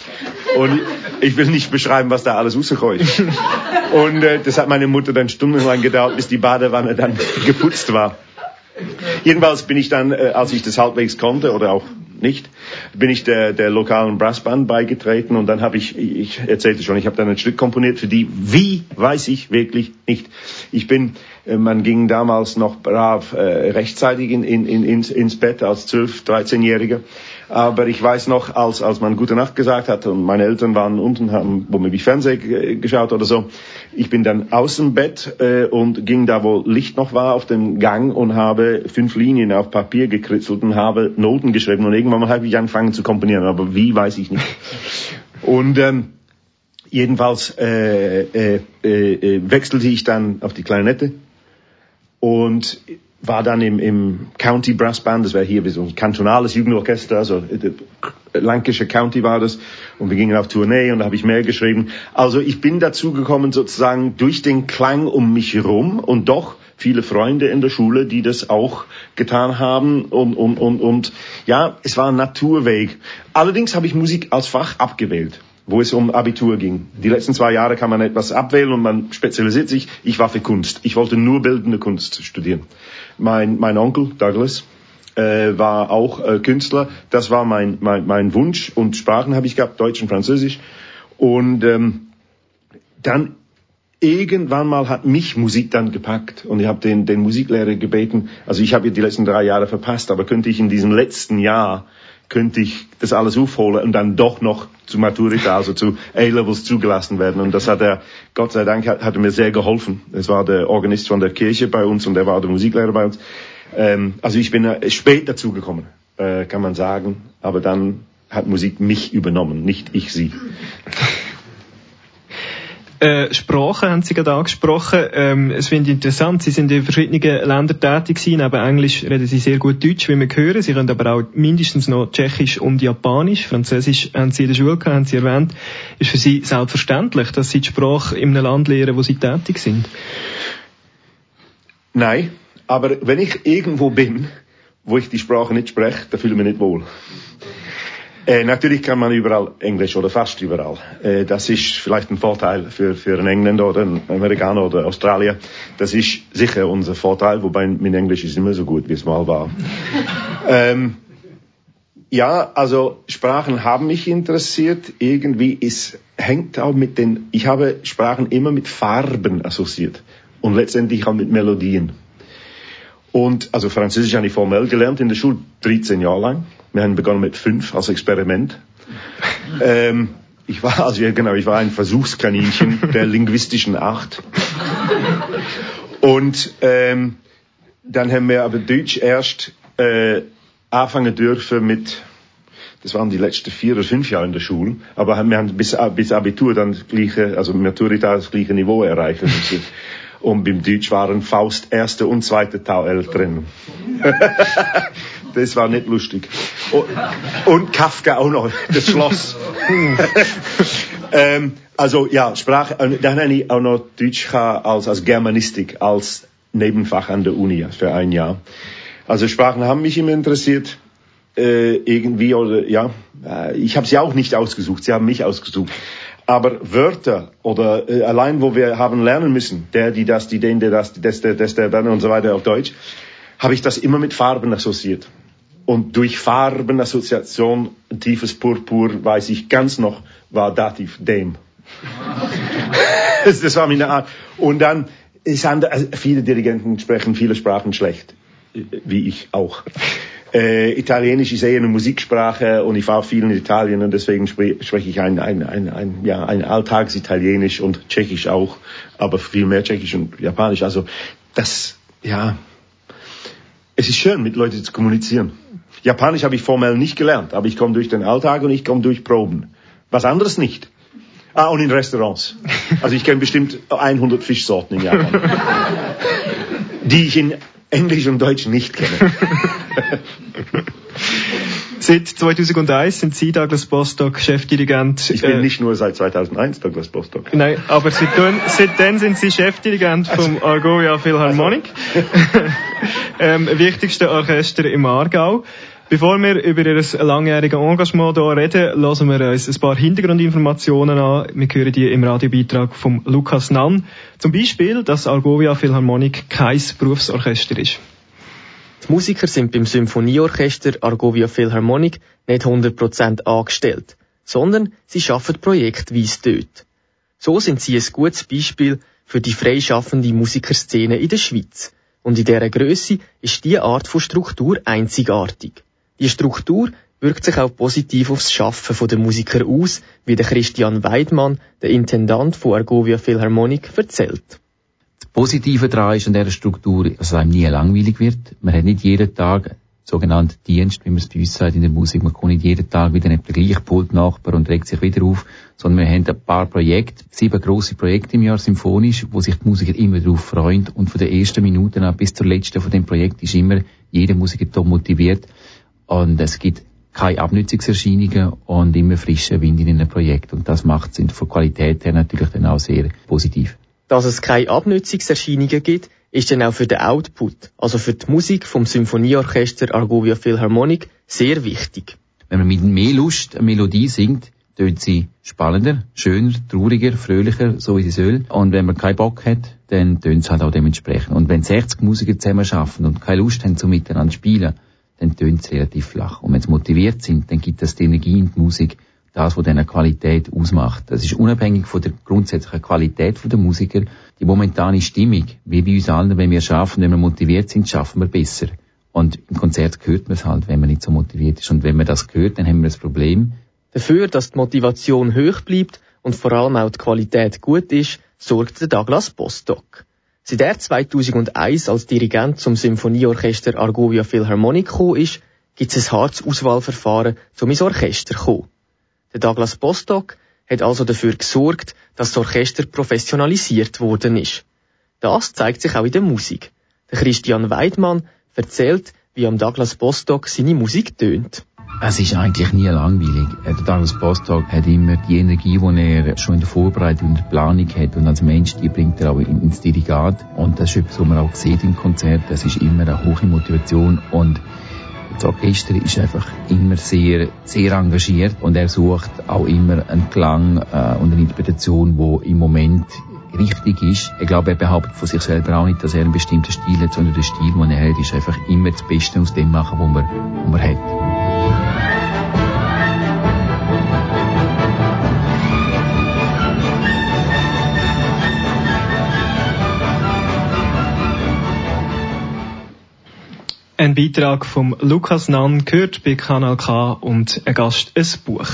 Und ich will nicht beschreiben, was da alles rausgekommen. Und äh, das hat meine Mutter dann stundenlang gedauert, bis die Badewanne dann geputzt war. Jedenfalls bin ich dann, äh, als ich das halbwegs konnte oder auch nicht, bin ich der, der lokalen Brassband beigetreten und dann habe ich, ich erzählte schon, ich habe dann ein Stück komponiert für die, wie, weiß ich wirklich nicht. Ich bin, äh, man ging damals noch brav äh, rechtzeitig in, in, in, ins, ins Bett als 12-, 13-Jähriger. Aber ich weiß noch, als, als man Gute Nacht gesagt hat und meine Eltern waren unten, haben womöglich Fernsehen geschaut oder so, ich bin dann aus dem Bett äh, und ging da, wo Licht noch war, auf dem Gang und habe fünf Linien auf Papier gekritzelt und habe Noten geschrieben und irgendwann mal habe ich angefangen zu komponieren, aber wie, weiß ich nicht. Und ähm, jedenfalls äh, äh, äh, wechselte ich dann auf die Klarinette und war dann im, im County Brass Band, das wäre hier wie so ein kantonales Jugendorchester, also Lancashire County war das, und wir gingen auf Tournee und da habe ich mehr geschrieben. Also ich bin dazu gekommen sozusagen durch den Klang um mich herum und doch viele Freunde in der Schule, die das auch getan haben und, und, und, und ja, es war ein Naturweg. Allerdings habe ich Musik als Fach abgewählt wo es um Abitur ging. Die letzten zwei Jahre kann man etwas abwählen und man spezialisiert sich. Ich war für Kunst. Ich wollte nur bildende Kunst studieren. Mein, mein Onkel Douglas äh, war auch äh, Künstler. Das war mein, mein, mein Wunsch und Sprachen habe ich gehabt, Deutsch und Französisch. Und ähm, dann irgendwann mal hat mich Musik dann gepackt und ich habe den, den Musiklehrer gebeten, also ich habe die letzten drei Jahre verpasst, aber könnte ich in diesem letzten Jahr könnte ich das alles aufholen und dann doch noch zu Maturita, also zu A-Levels zugelassen werden. Und das hat er, Gott sei Dank, hat, hat er mir sehr geholfen. Es war der Organist von der Kirche bei uns und er war der Musiklehrer bei uns. Ähm, also ich bin äh, spät dazugekommen, äh, kann man sagen. Aber dann hat Musik mich übernommen, nicht ich sie. Äh, Sprachen haben Sie gerade angesprochen. Ähm, es finde ich interessant. Sie sind in verschiedenen Ländern tätig gewesen. Neben Englisch reden Sie sehr gut Deutsch, wie wir hören. Sie können aber auch mindestens noch Tschechisch und Japanisch. Französisch haben Sie in der Schule gehabt, haben Sie erwähnt. Ist für Sie selbstverständlich, dass Sie die Sprache in einem Land lehren, wo Sie tätig sind? Nein, aber wenn ich irgendwo bin, wo ich die Sprache nicht spreche, da fühle ich mich nicht wohl. Äh, natürlich kann man überall Englisch oder fast überall. Äh, das ist vielleicht ein Vorteil für, für einen Engländer oder einen Amerikaner oder Australier. Das ist sicher unser Vorteil, wobei mein Englisch ist immer so gut, wie es mal war. ähm, ja, also Sprachen haben mich interessiert. Irgendwie ist, hängt auch mit den, ich habe Sprachen immer mit Farben assoziiert und letztendlich auch mit Melodien. Und also Französisch habe ich formell gelernt in der Schule, 13 Jahre lang. Wir haben begonnen mit fünf als Experiment. ähm, ich war also genau, ich war ein Versuchskaninchen der linguistischen Art. Und ähm, dann haben wir aber Deutsch erst äh, anfangen dürfen mit das waren die letzten vier oder fünf Jahre in der Schule, aber wir haben bis, bis Abitur dann das gleiche, also Maturita das gleiche Niveau erreichen müssen. Und beim Deutsch waren Faust erste und zweite Teil drin. das war nicht lustig. Und, Kafka auch noch, das Schloss. ähm, also ja, Sprache, dann habe ich auch noch Deutsch als, als Germanistik, als Nebenfach an der Uni für ein Jahr. Also Sprachen haben mich immer interessiert. Äh, irgendwie oder ja, äh, ich habe sie auch nicht ausgesucht, sie haben mich ausgesucht. Aber Wörter oder äh, allein, wo wir haben lernen müssen, der, die, das, die, den, der, das, das, der, das, der, dann und so weiter auf Deutsch, habe ich das immer mit Farben assoziiert. Und durch Farbenassoziation, tiefes Purpur, weiß ich ganz noch, war Dativ dem. das war meine Art. Und dann, ist andere, also viele Dirigenten sprechen viele Sprachen schlecht, wie ich auch. Äh, Italienisch ist eher eine Musiksprache und ich war viel in Italien und deswegen spre spreche ich ein, ein, ein, ein, ja, ein Alltagsitalienisch und Tschechisch auch, aber viel mehr Tschechisch und Japanisch. Also das, ja, es ist schön, mit Leuten zu kommunizieren. Japanisch habe ich formell nicht gelernt, aber ich komme durch den Alltag und ich komme durch Proben. Was anderes nicht. Ah, und in Restaurants. Also ich kenne bestimmt 100 Fischsorten in Japan. die ich in Englisch und Deutsch nicht kenne. Seit 2001 sind Sie Douglas Bostock Chefdirigent. Ich bin äh, nicht nur seit 2001 Douglas Bostock. Nein, aber seitdem, seitdem sind Sie Chefdirigent vom also- Argoia Philharmonic, also. ähm, wichtigste Orchester im Aargau. Bevor wir über Ihr langjähriges Engagement hier reden, lassen wir uns ein paar Hintergrundinformationen an. Wir hören die im Radiobeitrag von Lukas Nann. Zum Beispiel, dass Argovia Philharmonic kein Berufsorchester ist. Die Musiker sind beim Symphonieorchester Argovia Philharmonic nicht 100% angestellt, sondern sie arbeiten projektweise dort. So sind sie ein gutes Beispiel für die freischaffende Musikerszene in der Schweiz. Und in dieser Größe ist diese Art von Struktur einzigartig. Die Struktur wirkt sich auch positiv aufs Schaffen der Musiker aus, wie der Christian Weidmann, der Intendant von Argovia Philharmonic, erzählt. Das Positive daran ist an dieser Struktur, dass es einem nie langweilig wird. Man hat nicht jeden Tag sogenannten Dienst, wie man es bei uns sagt in der Musik. Man kommt nicht jeden Tag wieder neben den gleichen Pultnachbar und regt sich wieder auf, sondern wir haben ein paar Projekte, sieben grosse Projekte im Jahr symphonisch, wo sich die Musiker immer darauf freuen und von der ersten Minute an bis zur letzten von dem Projekt ist immer jeder Musiker top motiviert und es gibt keine Abnützungserscheinungen und immer frischer Wind in einem Projekt und das macht es von Qualität her natürlich dann auch sehr positiv. Dass es keine Abnützungserscheinungen gibt, ist dann auch für den Output, also für die Musik vom Symphonieorchester Argovia Philharmonic, sehr wichtig. Wenn man mit mehr Lust eine Melodie singt, tönt sie spannender, schöner, trauriger, fröhlicher, so wie sie soll. Und wenn man keinen Bock hat, dann tönt es halt auch dementsprechend. Und wenn 60 Musiker zusammen arbeiten und keine Lust haben, so miteinander zu spielen, dann tönt es relativ flach. Und wenn sie motiviert sind, dann gibt das die Energie in die Musik, das, was diese Qualität ausmacht. Das ist unabhängig von der grundsätzlichen Qualität der Musiker. Die momentane Stimmung, wie bei uns allen, wenn wir schaffen, wenn wir motiviert sind, schaffen wir besser. Und im Konzert hört man es halt, wenn man nicht so motiviert ist. Und wenn man das hört, dann haben wir das Problem. Dafür, dass die Motivation hoch bleibt und vor allem auch die Qualität gut ist, sorgt der Douglas Bostock. Seit er 2001 als Dirigent zum Symphonieorchester Argovia Philharmonic gekommen ist, gibt es ein hartes Auswahlverfahren, um ins Orchester zu kommen. Der Douglas Bostock hat also dafür gesorgt, dass das Orchester professionalisiert worden ist. Das zeigt sich auch in der Musik. Der Christian Weidmann erzählt, wie am Douglas Bostock seine Musik tönt. Es ist eigentlich nie langweilig. Der Douglas Bostock hat immer die Energie, die er schon in der Vorbereitung und der Planung hat. Und als Mensch, die bringt er auch ins Dirigat. Und das ist etwas, was man auch sieht im Konzert. Das ist immer eine hohe Motivation. Und das Orchester ist einfach immer sehr, sehr engagiert und er sucht auch immer einen Klang äh, und eine Interpretation, wo im Moment richtig ist. Ich glaube, er behauptet von sich selber auch nicht, dass er einen bestimmten Stil hat, sondern der Stil, den er hat, ist einfach immer das Beste aus dem machen, was man, was man hat. Ein Beitrag vom Lukas Nann gehört bei Kanal K und ein Gast ein Buch.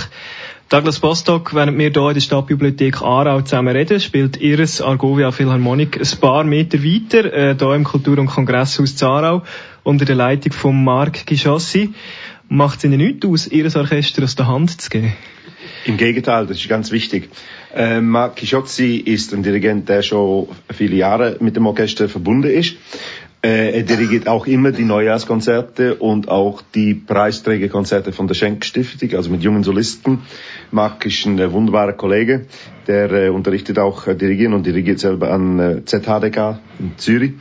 Douglas Bostock, während wir hier in der Stadtbibliothek Aarau zusammen reden, spielt ihres Argovia Philharmonic ein paar Meter weiter, äh, hier im Kultur- und Kongresshaus Aarau, unter der Leitung von Marc Gischossi. Macht es Ihnen nichts aus, Ihres Orchester aus der Hand zu geben? Im Gegenteil, das ist ganz wichtig. Äh, Marc Gischozzi ist ein Dirigent, der schon viele Jahre mit dem Orchester verbunden ist. Äh, er dirigiert auch immer die Neujahrskonzerte und auch die Preisträgerkonzerte von der Schenk Stiftung, also mit jungen Solisten. Marc ist ein äh, wunderbarer Kollege, der äh, unterrichtet auch Dirigieren und dirigiert selber an ZHDK in Zürich.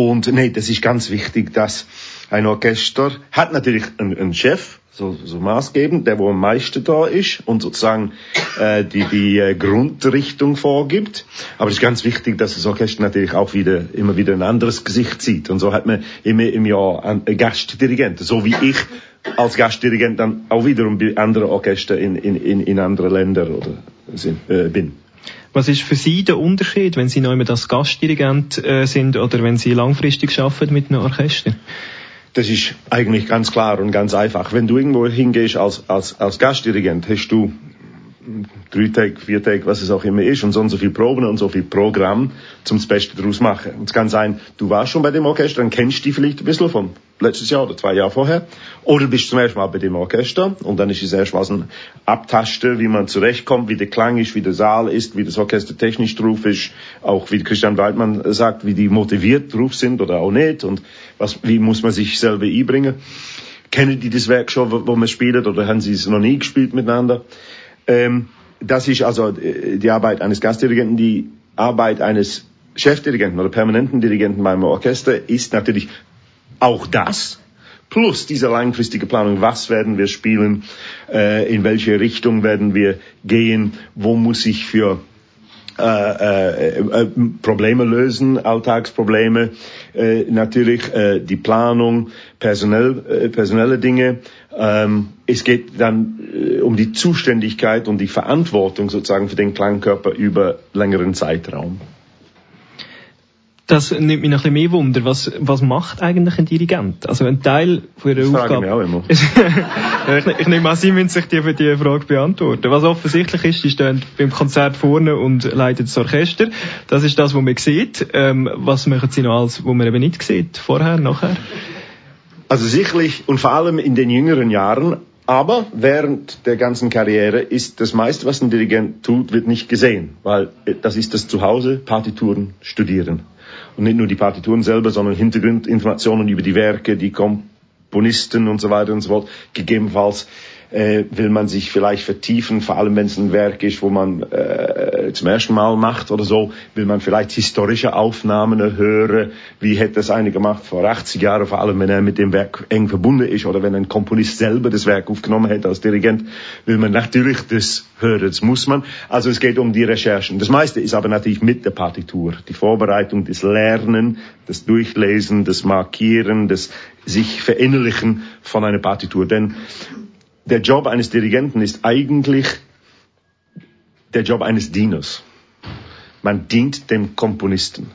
Und nee, das ist ganz wichtig, dass ein Orchester hat natürlich einen, einen Chef, so, so maßgebend, der wo am meisten da ist und sozusagen äh, die, die äh, Grundrichtung vorgibt. Aber es ist ganz wichtig, dass das Orchester natürlich auch wieder immer wieder ein anderes Gesicht sieht. Und so hat man immer im Jahr einen Gastdirigenten, so wie ich als Gastdirigent dann auch wiederum bei anderen Orchester in, in, in, in anderen Ländern oder sind, äh, bin. Was ist für Sie der Unterschied, wenn Sie noch immer das Gastdirigent äh, sind oder wenn Sie langfristig arbeiten mit einem Orchester? Das ist eigentlich ganz klar und ganz einfach. Wenn du irgendwo hingehst als, als, als Gastdirigent, hast du drei Tage, vier Tage, was es auch immer ist, und so und so viel Proben und so viel Programm zum das Beste daraus machen. Und es kann sein, du warst schon bei dem Orchester, dann kennst du die vielleicht ein bisschen von letztes Jahr oder zwei Jahre vorher, oder bist zum ersten Mal bei dem Orchester, und dann ist es erstmal so ein Abtasten, wie man zurechtkommt, wie der Klang ist, wie der Saal ist, wie das Orchester technisch drauf ist, auch wie Christian Waldmann sagt, wie die motiviert drauf sind oder auch nicht, und was, wie muss man sich selber einbringen. Kennen die das Werk schon, wo, wo man spielt, oder haben sie es noch nie gespielt miteinander? Ähm, das ist also äh, die Arbeit eines Gastdirigenten. Die Arbeit eines Chefdirigenten oder permanenten Dirigenten beim Orchester ist natürlich auch das, plus diese langfristige Planung, was werden wir spielen, äh, in welche Richtung werden wir gehen, wo muss ich für äh, äh, Probleme lösen, Alltagsprobleme, äh, natürlich äh, die Planung, personell, äh, personelle Dinge. Ähm, es geht dann äh, um die Zuständigkeit und die Verantwortung sozusagen für den Klangkörper über längeren Zeitraum. Das nimmt mich noch ein bisschen mehr Wunder. Was, was macht eigentlich ein Dirigent? Also ein Teil von ihrer Das Aufgabe... frage ich mich auch immer. Ich, ich nehme an, Sie müssen sich die, die Frage beantworten. Was offensichtlich ist, Sie stehen beim Konzert vorne und leiten das Orchester. Das ist das, was man sieht. Ähm, was machen Sie noch als, wo man eben nicht sieht? Vorher, nachher? Also sicherlich und vor allem in den jüngeren Jahren, aber während der ganzen Karriere ist das meiste, was ein Dirigent tut, wird nicht gesehen, weil äh, das ist das Zuhause, Partituren studieren. Und nicht nur die Partituren selber, sondern Hintergrundinformationen über die Werke, die Komponisten und so weiter und so fort. Gegebenenfalls äh, will man sich vielleicht vertiefen, vor allem wenn es ein Werk ist, wo man äh, zum ersten Mal macht oder so, will man vielleicht historische Aufnahmen hören, wie hätte das eine gemacht vor 80 Jahren, vor allem wenn er mit dem Werk eng verbunden ist oder wenn ein Komponist selber das Werk aufgenommen hätte als Dirigent, will man natürlich das hören, das muss man. Also es geht um die Recherchen. Das meiste ist aber natürlich mit der Partitur, die Vorbereitung, das Lernen, das Durchlesen, das Markieren, das sich verinnerlichen von einer Partitur. Denn der Job eines Dirigenten ist eigentlich der Job eines Dieners. Man dient dem Komponisten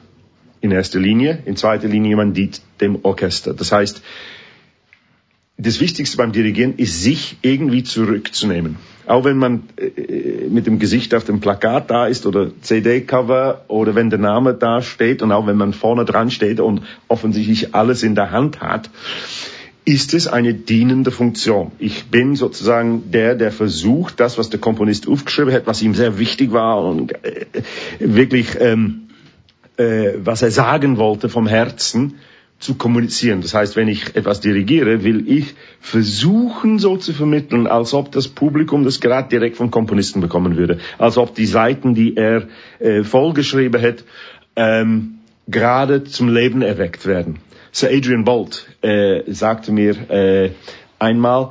in erster Linie, in zweiter Linie man dient dem Orchester. Das heißt, das Wichtigste beim Dirigieren ist, sich irgendwie zurückzunehmen. Auch wenn man äh, mit dem Gesicht auf dem Plakat da ist oder CD-Cover oder wenn der Name da steht und auch wenn man vorne dran steht und offensichtlich alles in der Hand hat, ist es eine dienende Funktion. Ich bin sozusagen der, der versucht, das, was der Komponist aufgeschrieben hat, was ihm sehr wichtig war und äh, wirklich, ähm, äh, was er sagen wollte vom Herzen, zu kommunizieren. Das heißt, wenn ich etwas dirigiere, will ich versuchen, so zu vermitteln, als ob das Publikum das gerade direkt vom Komponisten bekommen würde. Als ob die Seiten, die er äh, vollgeschrieben hat, ähm, gerade zum Leben erweckt werden. Sir Adrian Bolt äh, sagte mir äh, einmal,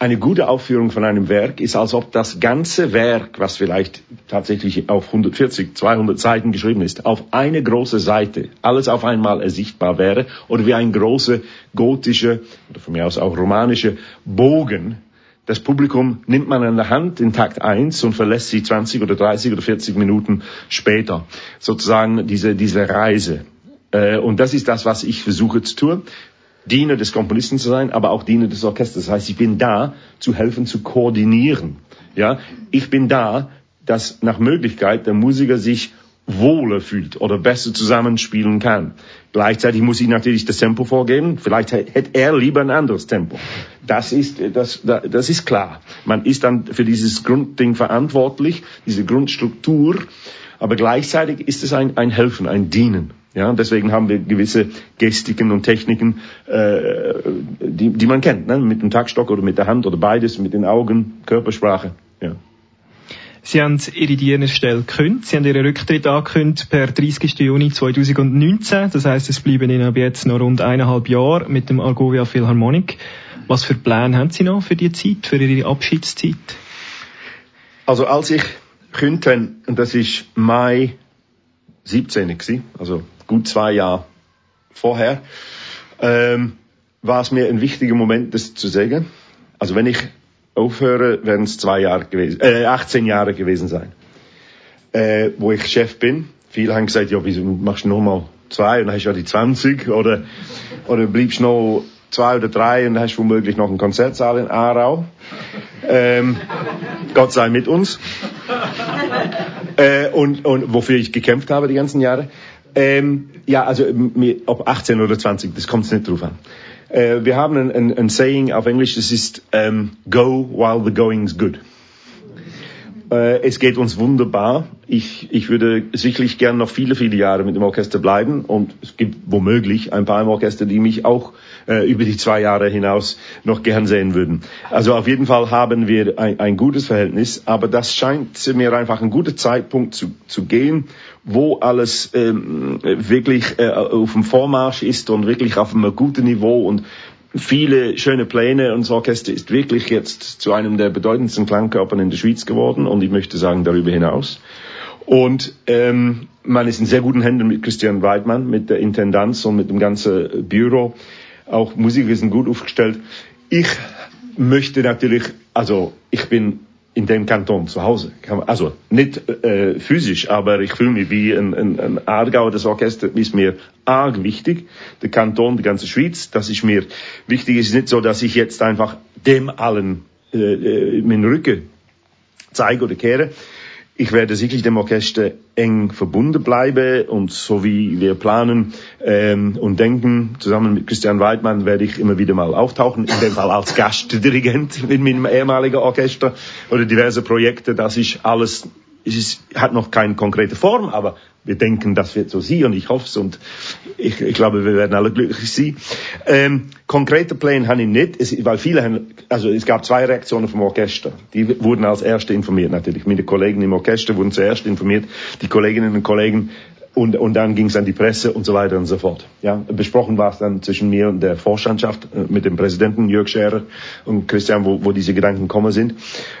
eine gute Aufführung von einem Werk ist, als ob das ganze Werk, was vielleicht tatsächlich auf 140, 200 Seiten geschrieben ist, auf eine große Seite, alles auf einmal ersichtbar wäre, oder wie ein großer gotischer, oder von mir aus auch romanischer Bogen. Das Publikum nimmt man an der Hand in Takt 1 und verlässt sie 20 oder 30 oder 40 Minuten später. Sozusagen diese, diese Reise. Äh, Und das ist das, was ich versuche zu tun. Diener des Komponisten zu sein, aber auch Diener des Orchesters. Das heißt, ich bin da, zu helfen, zu koordinieren. Ja, ich bin da, dass nach Möglichkeit der Musiker sich wohler fühlt oder besser zusammenspielen kann. Gleichzeitig muss ich natürlich das Tempo vorgeben. Vielleicht hätte er lieber ein anderes Tempo. Das ist, das, das ist klar. Man ist dann für dieses Grundding verantwortlich, diese Grundstruktur. Aber gleichzeitig ist es ein, ein Helfen, ein Dienen. Ja, deswegen haben wir gewisse Gestiken und Techniken, äh, die, die man kennt, ne? mit dem Taktstock oder mit der Hand oder beides, mit den Augen, Körpersprache. Ja. Sie haben Ihre Dienerstelle gekündigt. Sie haben Ihren Rücktritt angekündigt per 30. Juni 2019. Das heißt, es bleiben Ihnen ab jetzt noch rund eineinhalb Jahre mit dem Argovia Philharmonic. Was für Pläne haben Sie noch für die Zeit, für Ihre Abschiedszeit? Also als ich kündte, und das ist Mai 17 gewesen, also gut zwei Jahre vorher, ähm, war es mir ein wichtiger Moment, das zu sagen. Also wenn ich aufhöre, werden es zwei Jahre gewesen, äh, 18 Jahre gewesen sein, äh, wo ich Chef bin. Viele haben gesagt, ja, wieso machst du noch mal zwei und dann hast du ja die 20 oder, oder bleibst noch zwei oder drei und dann hast du womöglich noch einen Konzertsaal in Aarau. Ähm, Gott sei mit uns. Äh, und, und wofür ich gekämpft habe die ganzen Jahre. Ähm, ja, also ob 18 oder 20, das kommt nicht drauf an. Äh, wir haben ein, ein, ein Saying auf Englisch, das ist ähm, Go while the going's good. Äh, es geht uns wunderbar. Ich, ich würde sicherlich gern noch viele, viele Jahre mit dem Orchester bleiben und es gibt womöglich ein paar im Orchester, die mich auch äh, über die zwei Jahre hinaus noch gern sehen würden. Also auf jeden Fall haben wir ein, ein gutes Verhältnis, aber das scheint mir einfach ein guter Zeitpunkt zu, zu gehen, wo alles ähm, wirklich äh, auf dem Vormarsch ist und wirklich auf einem guten Niveau und viele schöne Pläne und das Orchester ist wirklich jetzt zu einem der bedeutendsten Klangkörpern in der Schweiz geworden und ich möchte sagen darüber hinaus. Und ähm, man ist in sehr guten Händen mit Christian Weidmann, mit der Intendanz und mit dem ganzen Büro. Auch Musiker sind gut aufgestellt. Ich möchte natürlich, also ich bin in dem Kanton zu Hause. Also nicht äh, physisch, aber ich fühle mich wie ein, ein, ein Aargauer. Das Orchester ist mir arg wichtig. Der Kanton, die ganze Schweiz, das ist mir wichtig. Es ist nicht so, dass ich jetzt einfach dem allen äh, äh meinen Rücken zeige oder kehre ich werde sicherlich dem Orchester eng verbunden bleiben und so wie wir planen ähm, und denken, zusammen mit Christian Weidmann werde ich immer wieder mal auftauchen, in dem Fall als Gastdirigent in meinem ehemaligen Orchester oder diverse Projekte. Das ist alles, es ist, hat noch keine konkrete Form, aber wir denken, das wird so sein und ich hoffe es und ich, ich glaube, wir werden alle glücklich sein. Ähm, konkrete Pläne habe ich nicht, es, weil viele haben, also es gab zwei Reaktionen vom Orchester. Die wurden als erste informiert natürlich. Meine Kollegen im Orchester wurden zuerst informiert, die Kolleginnen und Kollegen und, und dann ging es an die Presse und so weiter und so fort. Ja, besprochen war es dann zwischen mir und der Vorstandschaft äh, mit dem Präsidenten Jörg Scherer und Christian, wo, wo diese Gedanken kommen sind,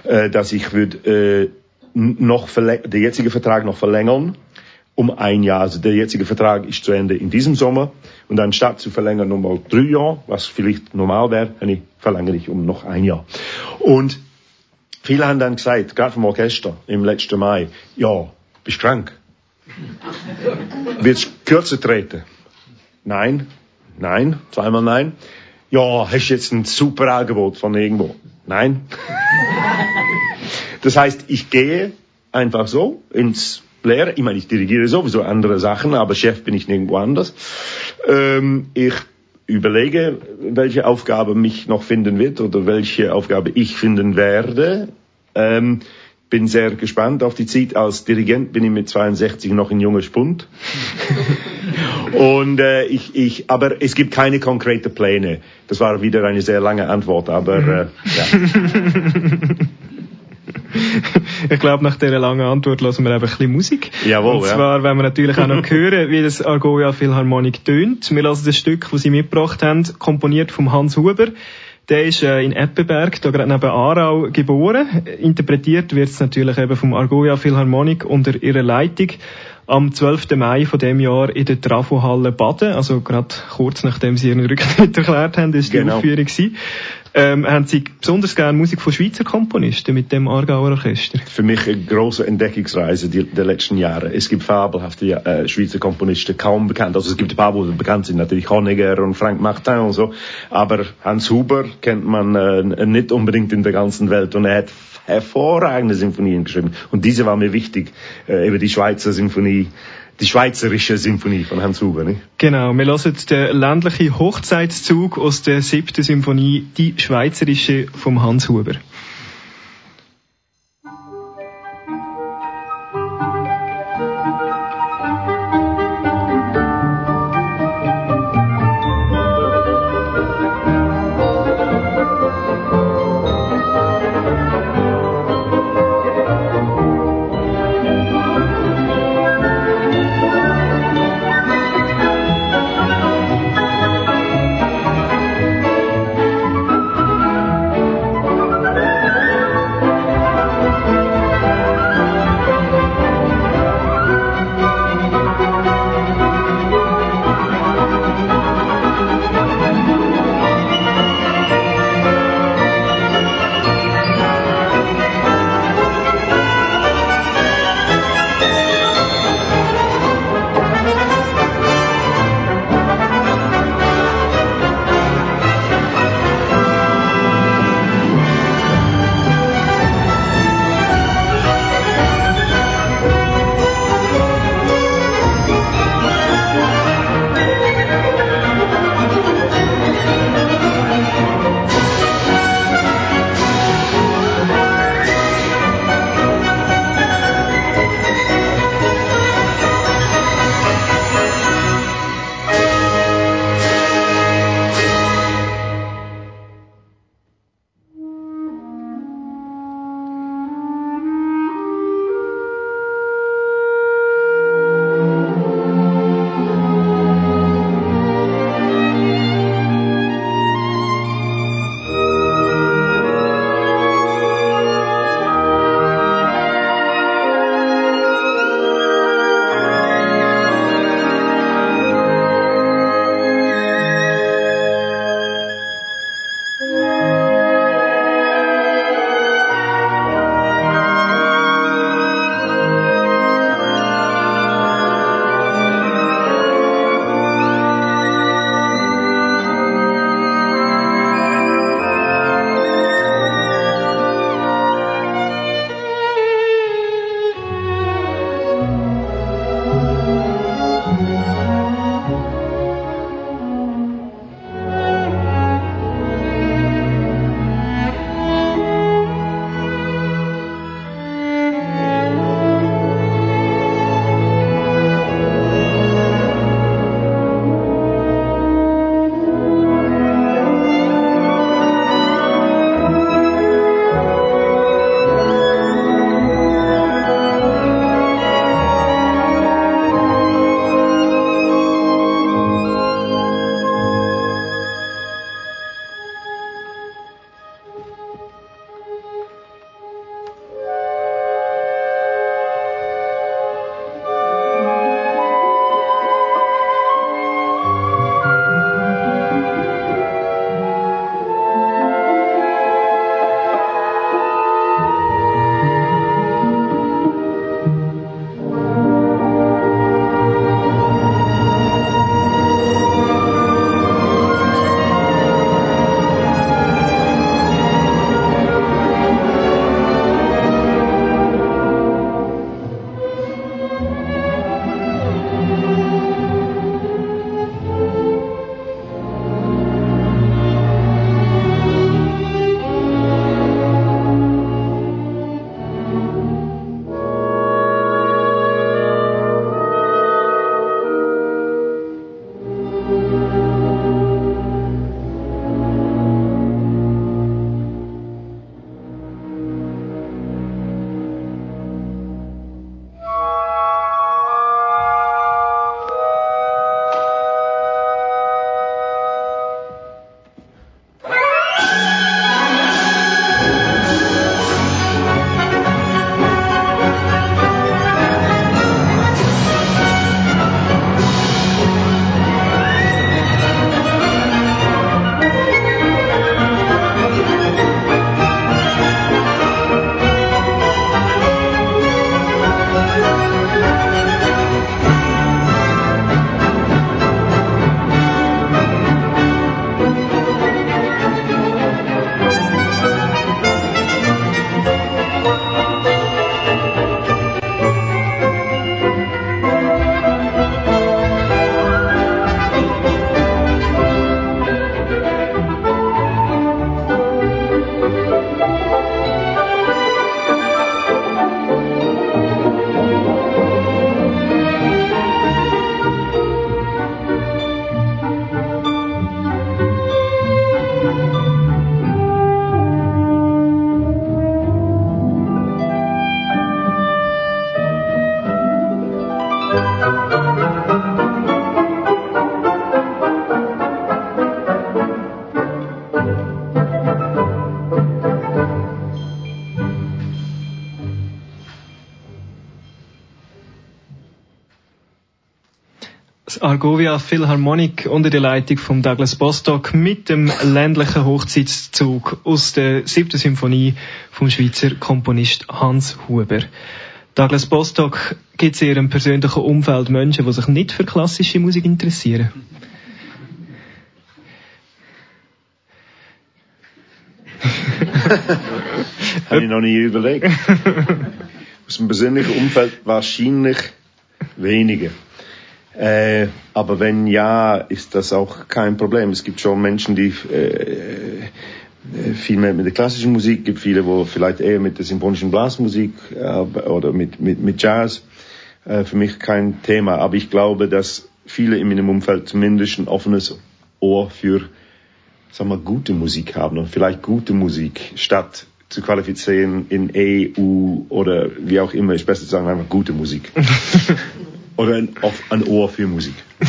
äh, dass ich würde äh, noch der jetzige Vertrag noch verlängern um ein Jahr. Also der jetzige Vertrag ist zu Ende in diesem Sommer. Und anstatt zu verlängern nochmal drei Jahre, was vielleicht normal wäre, verlängere ich um noch ein Jahr. Und viele haben dann gesagt, gerade vom Orchester im letzten Mai, ja, bist krank. Willst kürzer treten? Nein, nein, zweimal nein. Ja, hast jetzt ein super Angebot von irgendwo? Nein. das heißt, ich gehe einfach so ins Lehre. Ich meine, ich dirigiere sowieso andere Sachen, aber Chef bin ich nirgendwo anders. Ähm, ich überlege, welche Aufgabe mich noch finden wird oder welche Aufgabe ich finden werde. Ähm, bin sehr gespannt auf die Zeit. Als Dirigent bin ich mit 62 noch ein junger Spund. Und äh, ich, ich, aber es gibt keine konkreten Pläne. Das war wieder eine sehr lange Antwort, aber äh, ja. ich glaube, nach dieser langen Antwort lassen wir einfach ein bisschen Musik. Jawohl, Und zwar, ja. wenn wir natürlich auch noch hören, wie das Argoia Philharmonic tönt. Wir lassen das Stück, das sie mitgebracht haben, komponiert vom Hans Huber. Der ist äh, in Eppenberg, da gerade neben Aarau, geboren. Interpretiert wird es natürlich eben vom Argoia Philharmonic unter ihrer Leitung am 12. Mai von dem Jahr in der Trafohalle Baden, also gerade kurz nachdem sie ihren Rücktritt erklärt haben, ist die genau. Aufführung gewesen ähm, haben Sie besonders gerne Musik von Schweizer Komponisten mit dem Aargauer Orchester? Für mich eine große Entdeckungsreise die, der letzten Jahre. Es gibt fabelhafte äh, Schweizer Komponisten, kaum bekannt. Also es gibt ein paar, die bekannt sind, natürlich Honegger und Frank Martin und so. Aber Hans Huber kennt man äh, nicht unbedingt in der ganzen Welt und er hat hervorragende Sinfonien geschrieben. Und diese war mir wichtig, äh, eben die Schweizer Sinfonie die schweizerische Symphonie von Hans Huber, nicht? Genau, wir hören den ländlichen Hochzeitszug aus der siebten Symphonie, die schweizerische vom Hans Huber. Argovia Philharmonic unter der Leitung von Douglas Bostock mit dem ländlichen Hochzeitszug aus der siebten Symphonie vom Schweizer Komponist Hans Huber. Douglas Bostock gibt es in ihrem persönlichen Umfeld Menschen, die sich nicht für klassische Musik interessieren. Habe ich noch nie überlegt. Aus dem persönlichen Umfeld wahrscheinlich weniger. Äh, aber wenn ja, ist das auch kein Problem. Es gibt schon Menschen, die äh, viel mehr mit der klassischen Musik, gibt viele, wo vielleicht eher mit der symphonischen Blasmusik äh, oder mit, mit, mit Jazz. Äh, für mich kein Thema. Aber ich glaube, dass viele in meinem Umfeld zumindest ein offenes Ohr für, sagen wir, gute Musik haben und vielleicht gute Musik statt zu qualifizieren in EU oder wie auch immer, ist besser zu sagen, einfach gute Musik. oder ein, ein Ohr für Musik.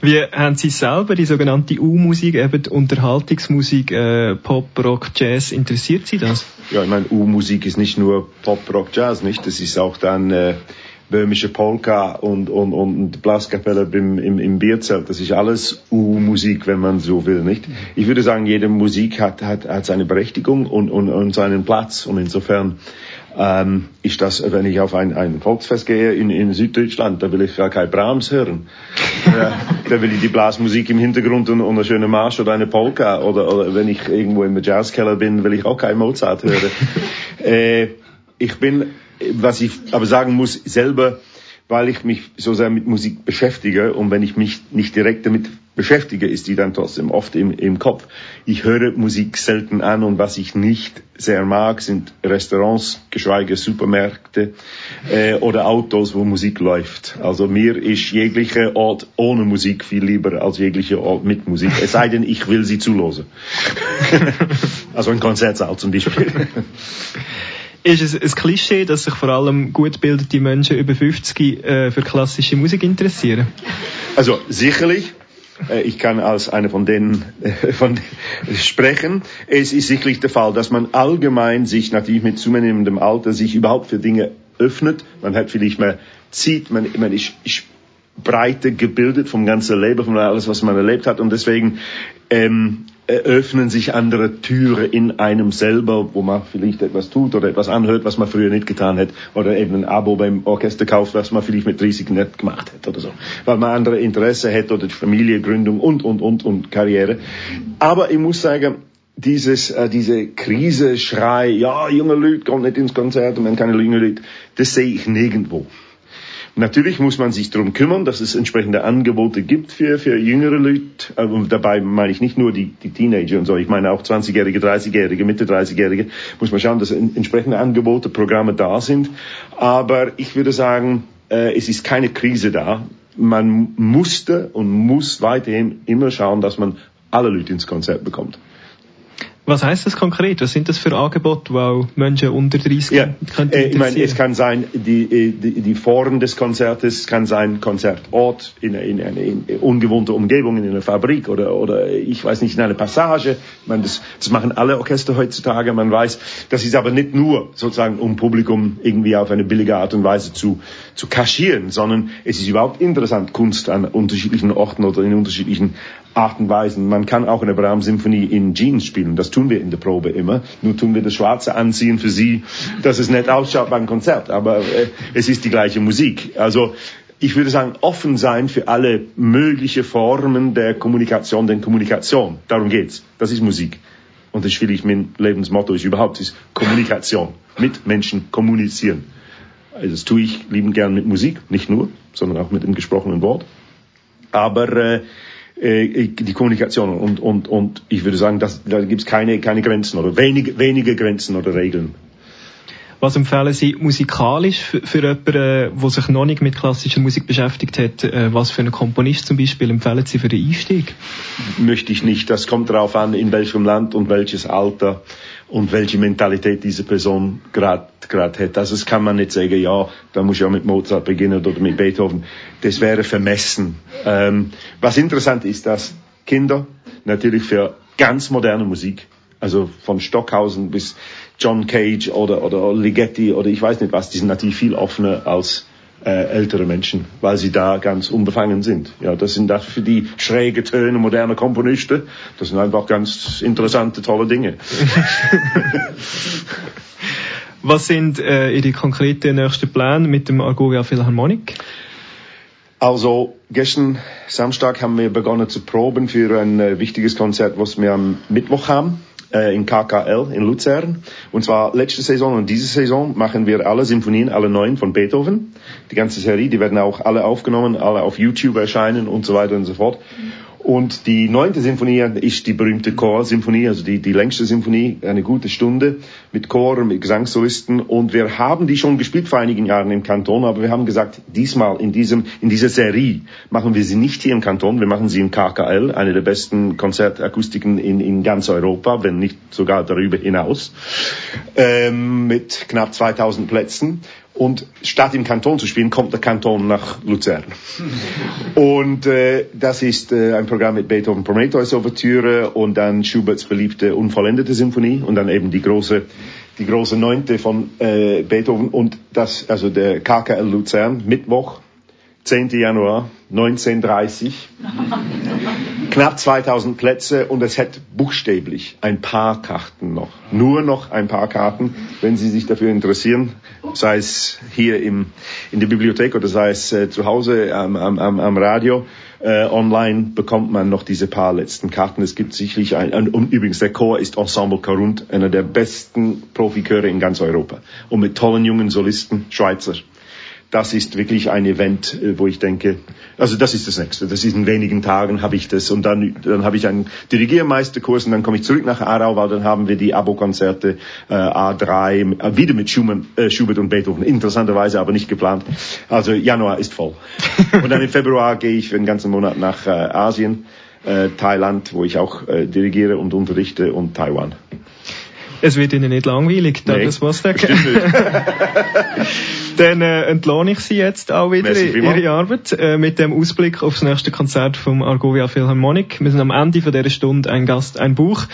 Wie haben Sie selber die sogenannte U-Musik, eben die Unterhaltungsmusik, äh, Pop, Rock, Jazz, interessiert Sie das? Ja, ich meine, U-Musik ist nicht nur Pop, Rock, Jazz, nicht? Das ist auch dann äh, böhmische Polka und, und, und Blaskapelle im, im, im Bierzelt. Das ist alles U-Musik, wenn man so will, nicht? Ich würde sagen, jede Musik hat, hat, hat seine Berechtigung und, und, und seinen Platz. Und insofern ähm, ist das, wenn ich auf ein, ein Volksfest gehe in, in Süddeutschland, da will ich gar kein Brahms hören. ja, da will ich die Blasmusik im Hintergrund und, und eine schöne Marsch oder eine Polka. Oder, oder wenn ich irgendwo im Jazzkeller bin, will ich auch kein Mozart hören. äh, ich bin was ich aber sagen muss, selber, weil ich mich so sehr mit Musik beschäftige und wenn ich mich nicht direkt damit beschäftige, ist die dann trotzdem oft im, im Kopf. Ich höre Musik selten an und was ich nicht sehr mag, sind Restaurants, geschweige Supermärkte äh, oder Autos, wo Musik läuft. Also mir ist jeglicher Ort ohne Musik viel lieber als jeglicher Ort mit Musik. Es sei denn, ich will sie zulosen. also ein Konzertsaal zum Beispiel ist es ein Klischee, dass sich vor allem gut bildete Menschen über 50 äh, für klassische Musik interessieren? Also sicherlich. Äh, ich kann als einer von denen äh, von sprechen. Es ist sicherlich der Fall, dass man allgemein sich natürlich mit zunehmendem Alter sich überhaupt für Dinge öffnet. Man hat vielleicht mehr Zeit, man, man ist, ist breiter gebildet vom ganzen Leben, von alles, was man erlebt hat. Und deswegen ähm, eröffnen sich andere Türen in einem selber, wo man vielleicht etwas tut oder etwas anhört, was man früher nicht getan hat, oder eben ein Abo beim Orchester kauft, was man vielleicht mit 30 nicht gemacht hat oder so, weil man andere Interesse hat oder Familiengründung und, und, und, und Karriere. Aber ich muss sagen, dieses, äh, diese Krise, Schrei, ja, junge Leute kommen nicht ins Konzert und man keine junge Leute, das sehe ich nirgendwo. Natürlich muss man sich darum kümmern, dass es entsprechende Angebote gibt für, für jüngere Leute. Und dabei meine ich nicht nur die, die Teenager und so, ich meine auch 20-Jährige, 30-Jährige, Mitte 30-Jährige. Muss man schauen, dass entsprechende Angebote, Programme da sind. Aber ich würde sagen, äh, es ist keine Krise da. Man musste und muss weiterhin immer schauen, dass man alle Leute ins Konzert bekommt. Was heißt das konkret? Was sind das für Angebote, wo Menschen unter 30 ja, könnten äh, Ich meine, es kann sein, die, äh, die, die Form des Konzertes kann sein Konzertort in, in eine in ungewohnte Umgebung, in einer Fabrik oder, oder ich weiß nicht, in einer Passage. Ich meine, das, das machen alle Orchester heutzutage. Man weiß, das ist aber nicht nur sozusagen, um Publikum irgendwie auf eine billige Art und Weise zu, zu kaschieren, sondern es ist überhaupt interessant, Kunst an unterschiedlichen Orten oder in unterschiedlichen Arten und Weisen. Man kann auch eine Brahms-Symphonie in Jeans spielen. Das tun wir in der Probe immer. Nur tun wir das Schwarze anziehen für Sie, dass es nett ausschaut beim Konzert. Aber äh, es ist die gleiche Musik. Also ich würde sagen, offen sein für alle mögliche Formen der Kommunikation, denn Kommunikation, darum geht's. Das ist Musik. Und das will ich mein Lebensmotto ist überhaupt, ist Kommunikation. Mit Menschen kommunizieren. Also das tue ich liebend gern mit Musik, nicht nur, sondern auch mit dem gesprochenen Wort. Aber äh, äh, die Kommunikation und, und, und ich würde sagen, dass, da gibt es keine, keine Grenzen oder wenige, wenige Grenzen oder Regeln. Was empfehlen Sie musikalisch für, für jemanden, der sich noch nicht mit klassischer Musik beschäftigt hat? Äh, was für einen Komponist zum Beispiel empfehlen Sie für den Einstieg? Möchte ich nicht. Das kommt darauf an, in welchem Land und welches Alter und welche Mentalität diese Person gerade hat. Also das kann man nicht sagen, ja, da muss ich auch mit Mozart beginnen oder mit Beethoven. Das wäre vermessen. Ähm, was interessant ist, dass Kinder natürlich für ganz moderne Musik, also von Stockhausen bis John Cage oder, oder Ligeti oder ich weiß nicht was, die sind natürlich viel offener als äh, ältere Menschen, weil sie da ganz unbefangen sind. Ja, das sind dafür die schräge Töne moderner Komponisten. Das sind einfach ganz interessante, tolle Dinge. Was sind äh, Ihre konkreten nächsten Pläne mit dem Argovia Philharmonic? Also gestern Samstag haben wir begonnen zu proben für ein äh, wichtiges Konzert, was wir am Mittwoch haben äh, in KKL in Luzern. Und zwar letzte Saison und diese Saison machen wir alle Symphonien, alle neun von Beethoven. Die ganze Serie, die werden auch alle aufgenommen, alle auf YouTube erscheinen und so weiter und so fort. Und die neunte Sinfonie ist die berühmte Chorsymphonie, also die, die längste Symphonie, eine gute Stunde mit Chor, mit Gesangssolisten. Und wir haben die schon gespielt vor einigen Jahren im Kanton, aber wir haben gesagt, diesmal in diesem, in dieser Serie machen wir sie nicht hier im Kanton, wir machen sie im KKL, eine der besten Konzertakustiken in, in ganz Europa, wenn nicht sogar darüber hinaus, ähm, mit knapp 2000 Plätzen. Und statt im Kanton zu spielen, kommt der Kanton nach Luzern. Und äh, das ist äh, ein Programm mit Beethoven Prometheus Ouvertüre und dann Schuberts beliebte Unvollendete Symphonie und dann eben die große die große Neunte von äh, Beethoven und das also der KKL Luzern Mittwoch 10. Januar 1930. Knapp 2000 Plätze und es hat buchstäblich ein paar Karten noch. Nur noch ein paar Karten, wenn Sie sich dafür interessieren, sei es hier im, in der Bibliothek oder sei es äh, zu Hause am, am, am Radio. Äh, online bekommt man noch diese paar letzten Karten. Es gibt sicherlich ein, und übrigens der Chor ist Ensemble Carund, einer der besten Profiköre in ganz Europa. Und mit tollen jungen Solisten, Schweizer das ist wirklich ein Event, äh, wo ich denke, also das ist das nächste. Das ist in wenigen Tagen habe ich das und dann, dann habe ich einen Dirigiermeisterkurs und dann komme ich zurück nach Aarau, weil dann haben wir die Abo-Konzerte äh, A3 äh, wieder mit Schumann, äh, Schubert und Beethoven. Interessanterweise aber nicht geplant. Also Januar ist voll. und dann im Februar gehe ich für einen ganzen Monat nach äh, Asien, äh, Thailand, wo ich auch äh, dirigiere und unterrichte und Taiwan. Es wird Ihnen nicht langweilig, Douglas nee, Mostek. Dann äh, entlohne ich Sie jetzt auch wieder in Ihre Arbeit äh, mit dem Ausblick auf das nächste Konzert vom Argovia Philharmonic. Wir sind am Ende von dieser Stunde ein Gast, ein Buch.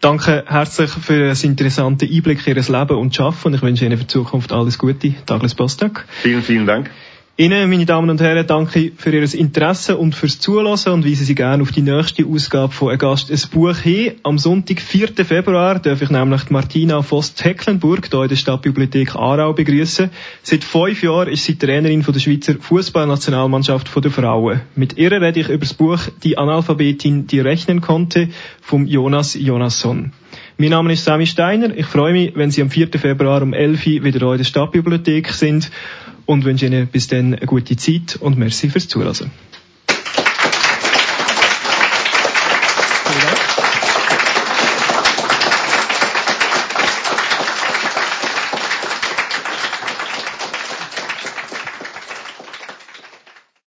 Danke herzlich für das interessante Einblick in Ihr Leben und Schaffen und ich wünsche Ihnen für die Zukunft alles Gute. Douglas Bostak. Vielen, vielen Dank. Ihnen, meine Damen und Herren, danke für Ihr Interesse und fürs Zuhören und weise Sie gerne auf die nächste Ausgabe von «Ein Gast, ein Buch» hin. Am Sonntag, 4. Februar, darf ich nämlich Martina Voss-Tecklenburg hier in der Stadtbibliothek Aarau begrüßen. Seit fünf Jahren ist sie Trainerin von der Schweizer Fußballnationalmannschaft der Frauen. Mit ihr rede ich über das Buch «Die Analphabetin, die rechnen konnte» vom Jonas Jonasson. Mein Name ist Sami Steiner. Ich freue mich, wenn Sie am 4. Februar um 11 Uhr wieder in der Stadtbibliothek sind und wünsche Ihnen bis dann eine gute Zeit und merci fürs Zuhören.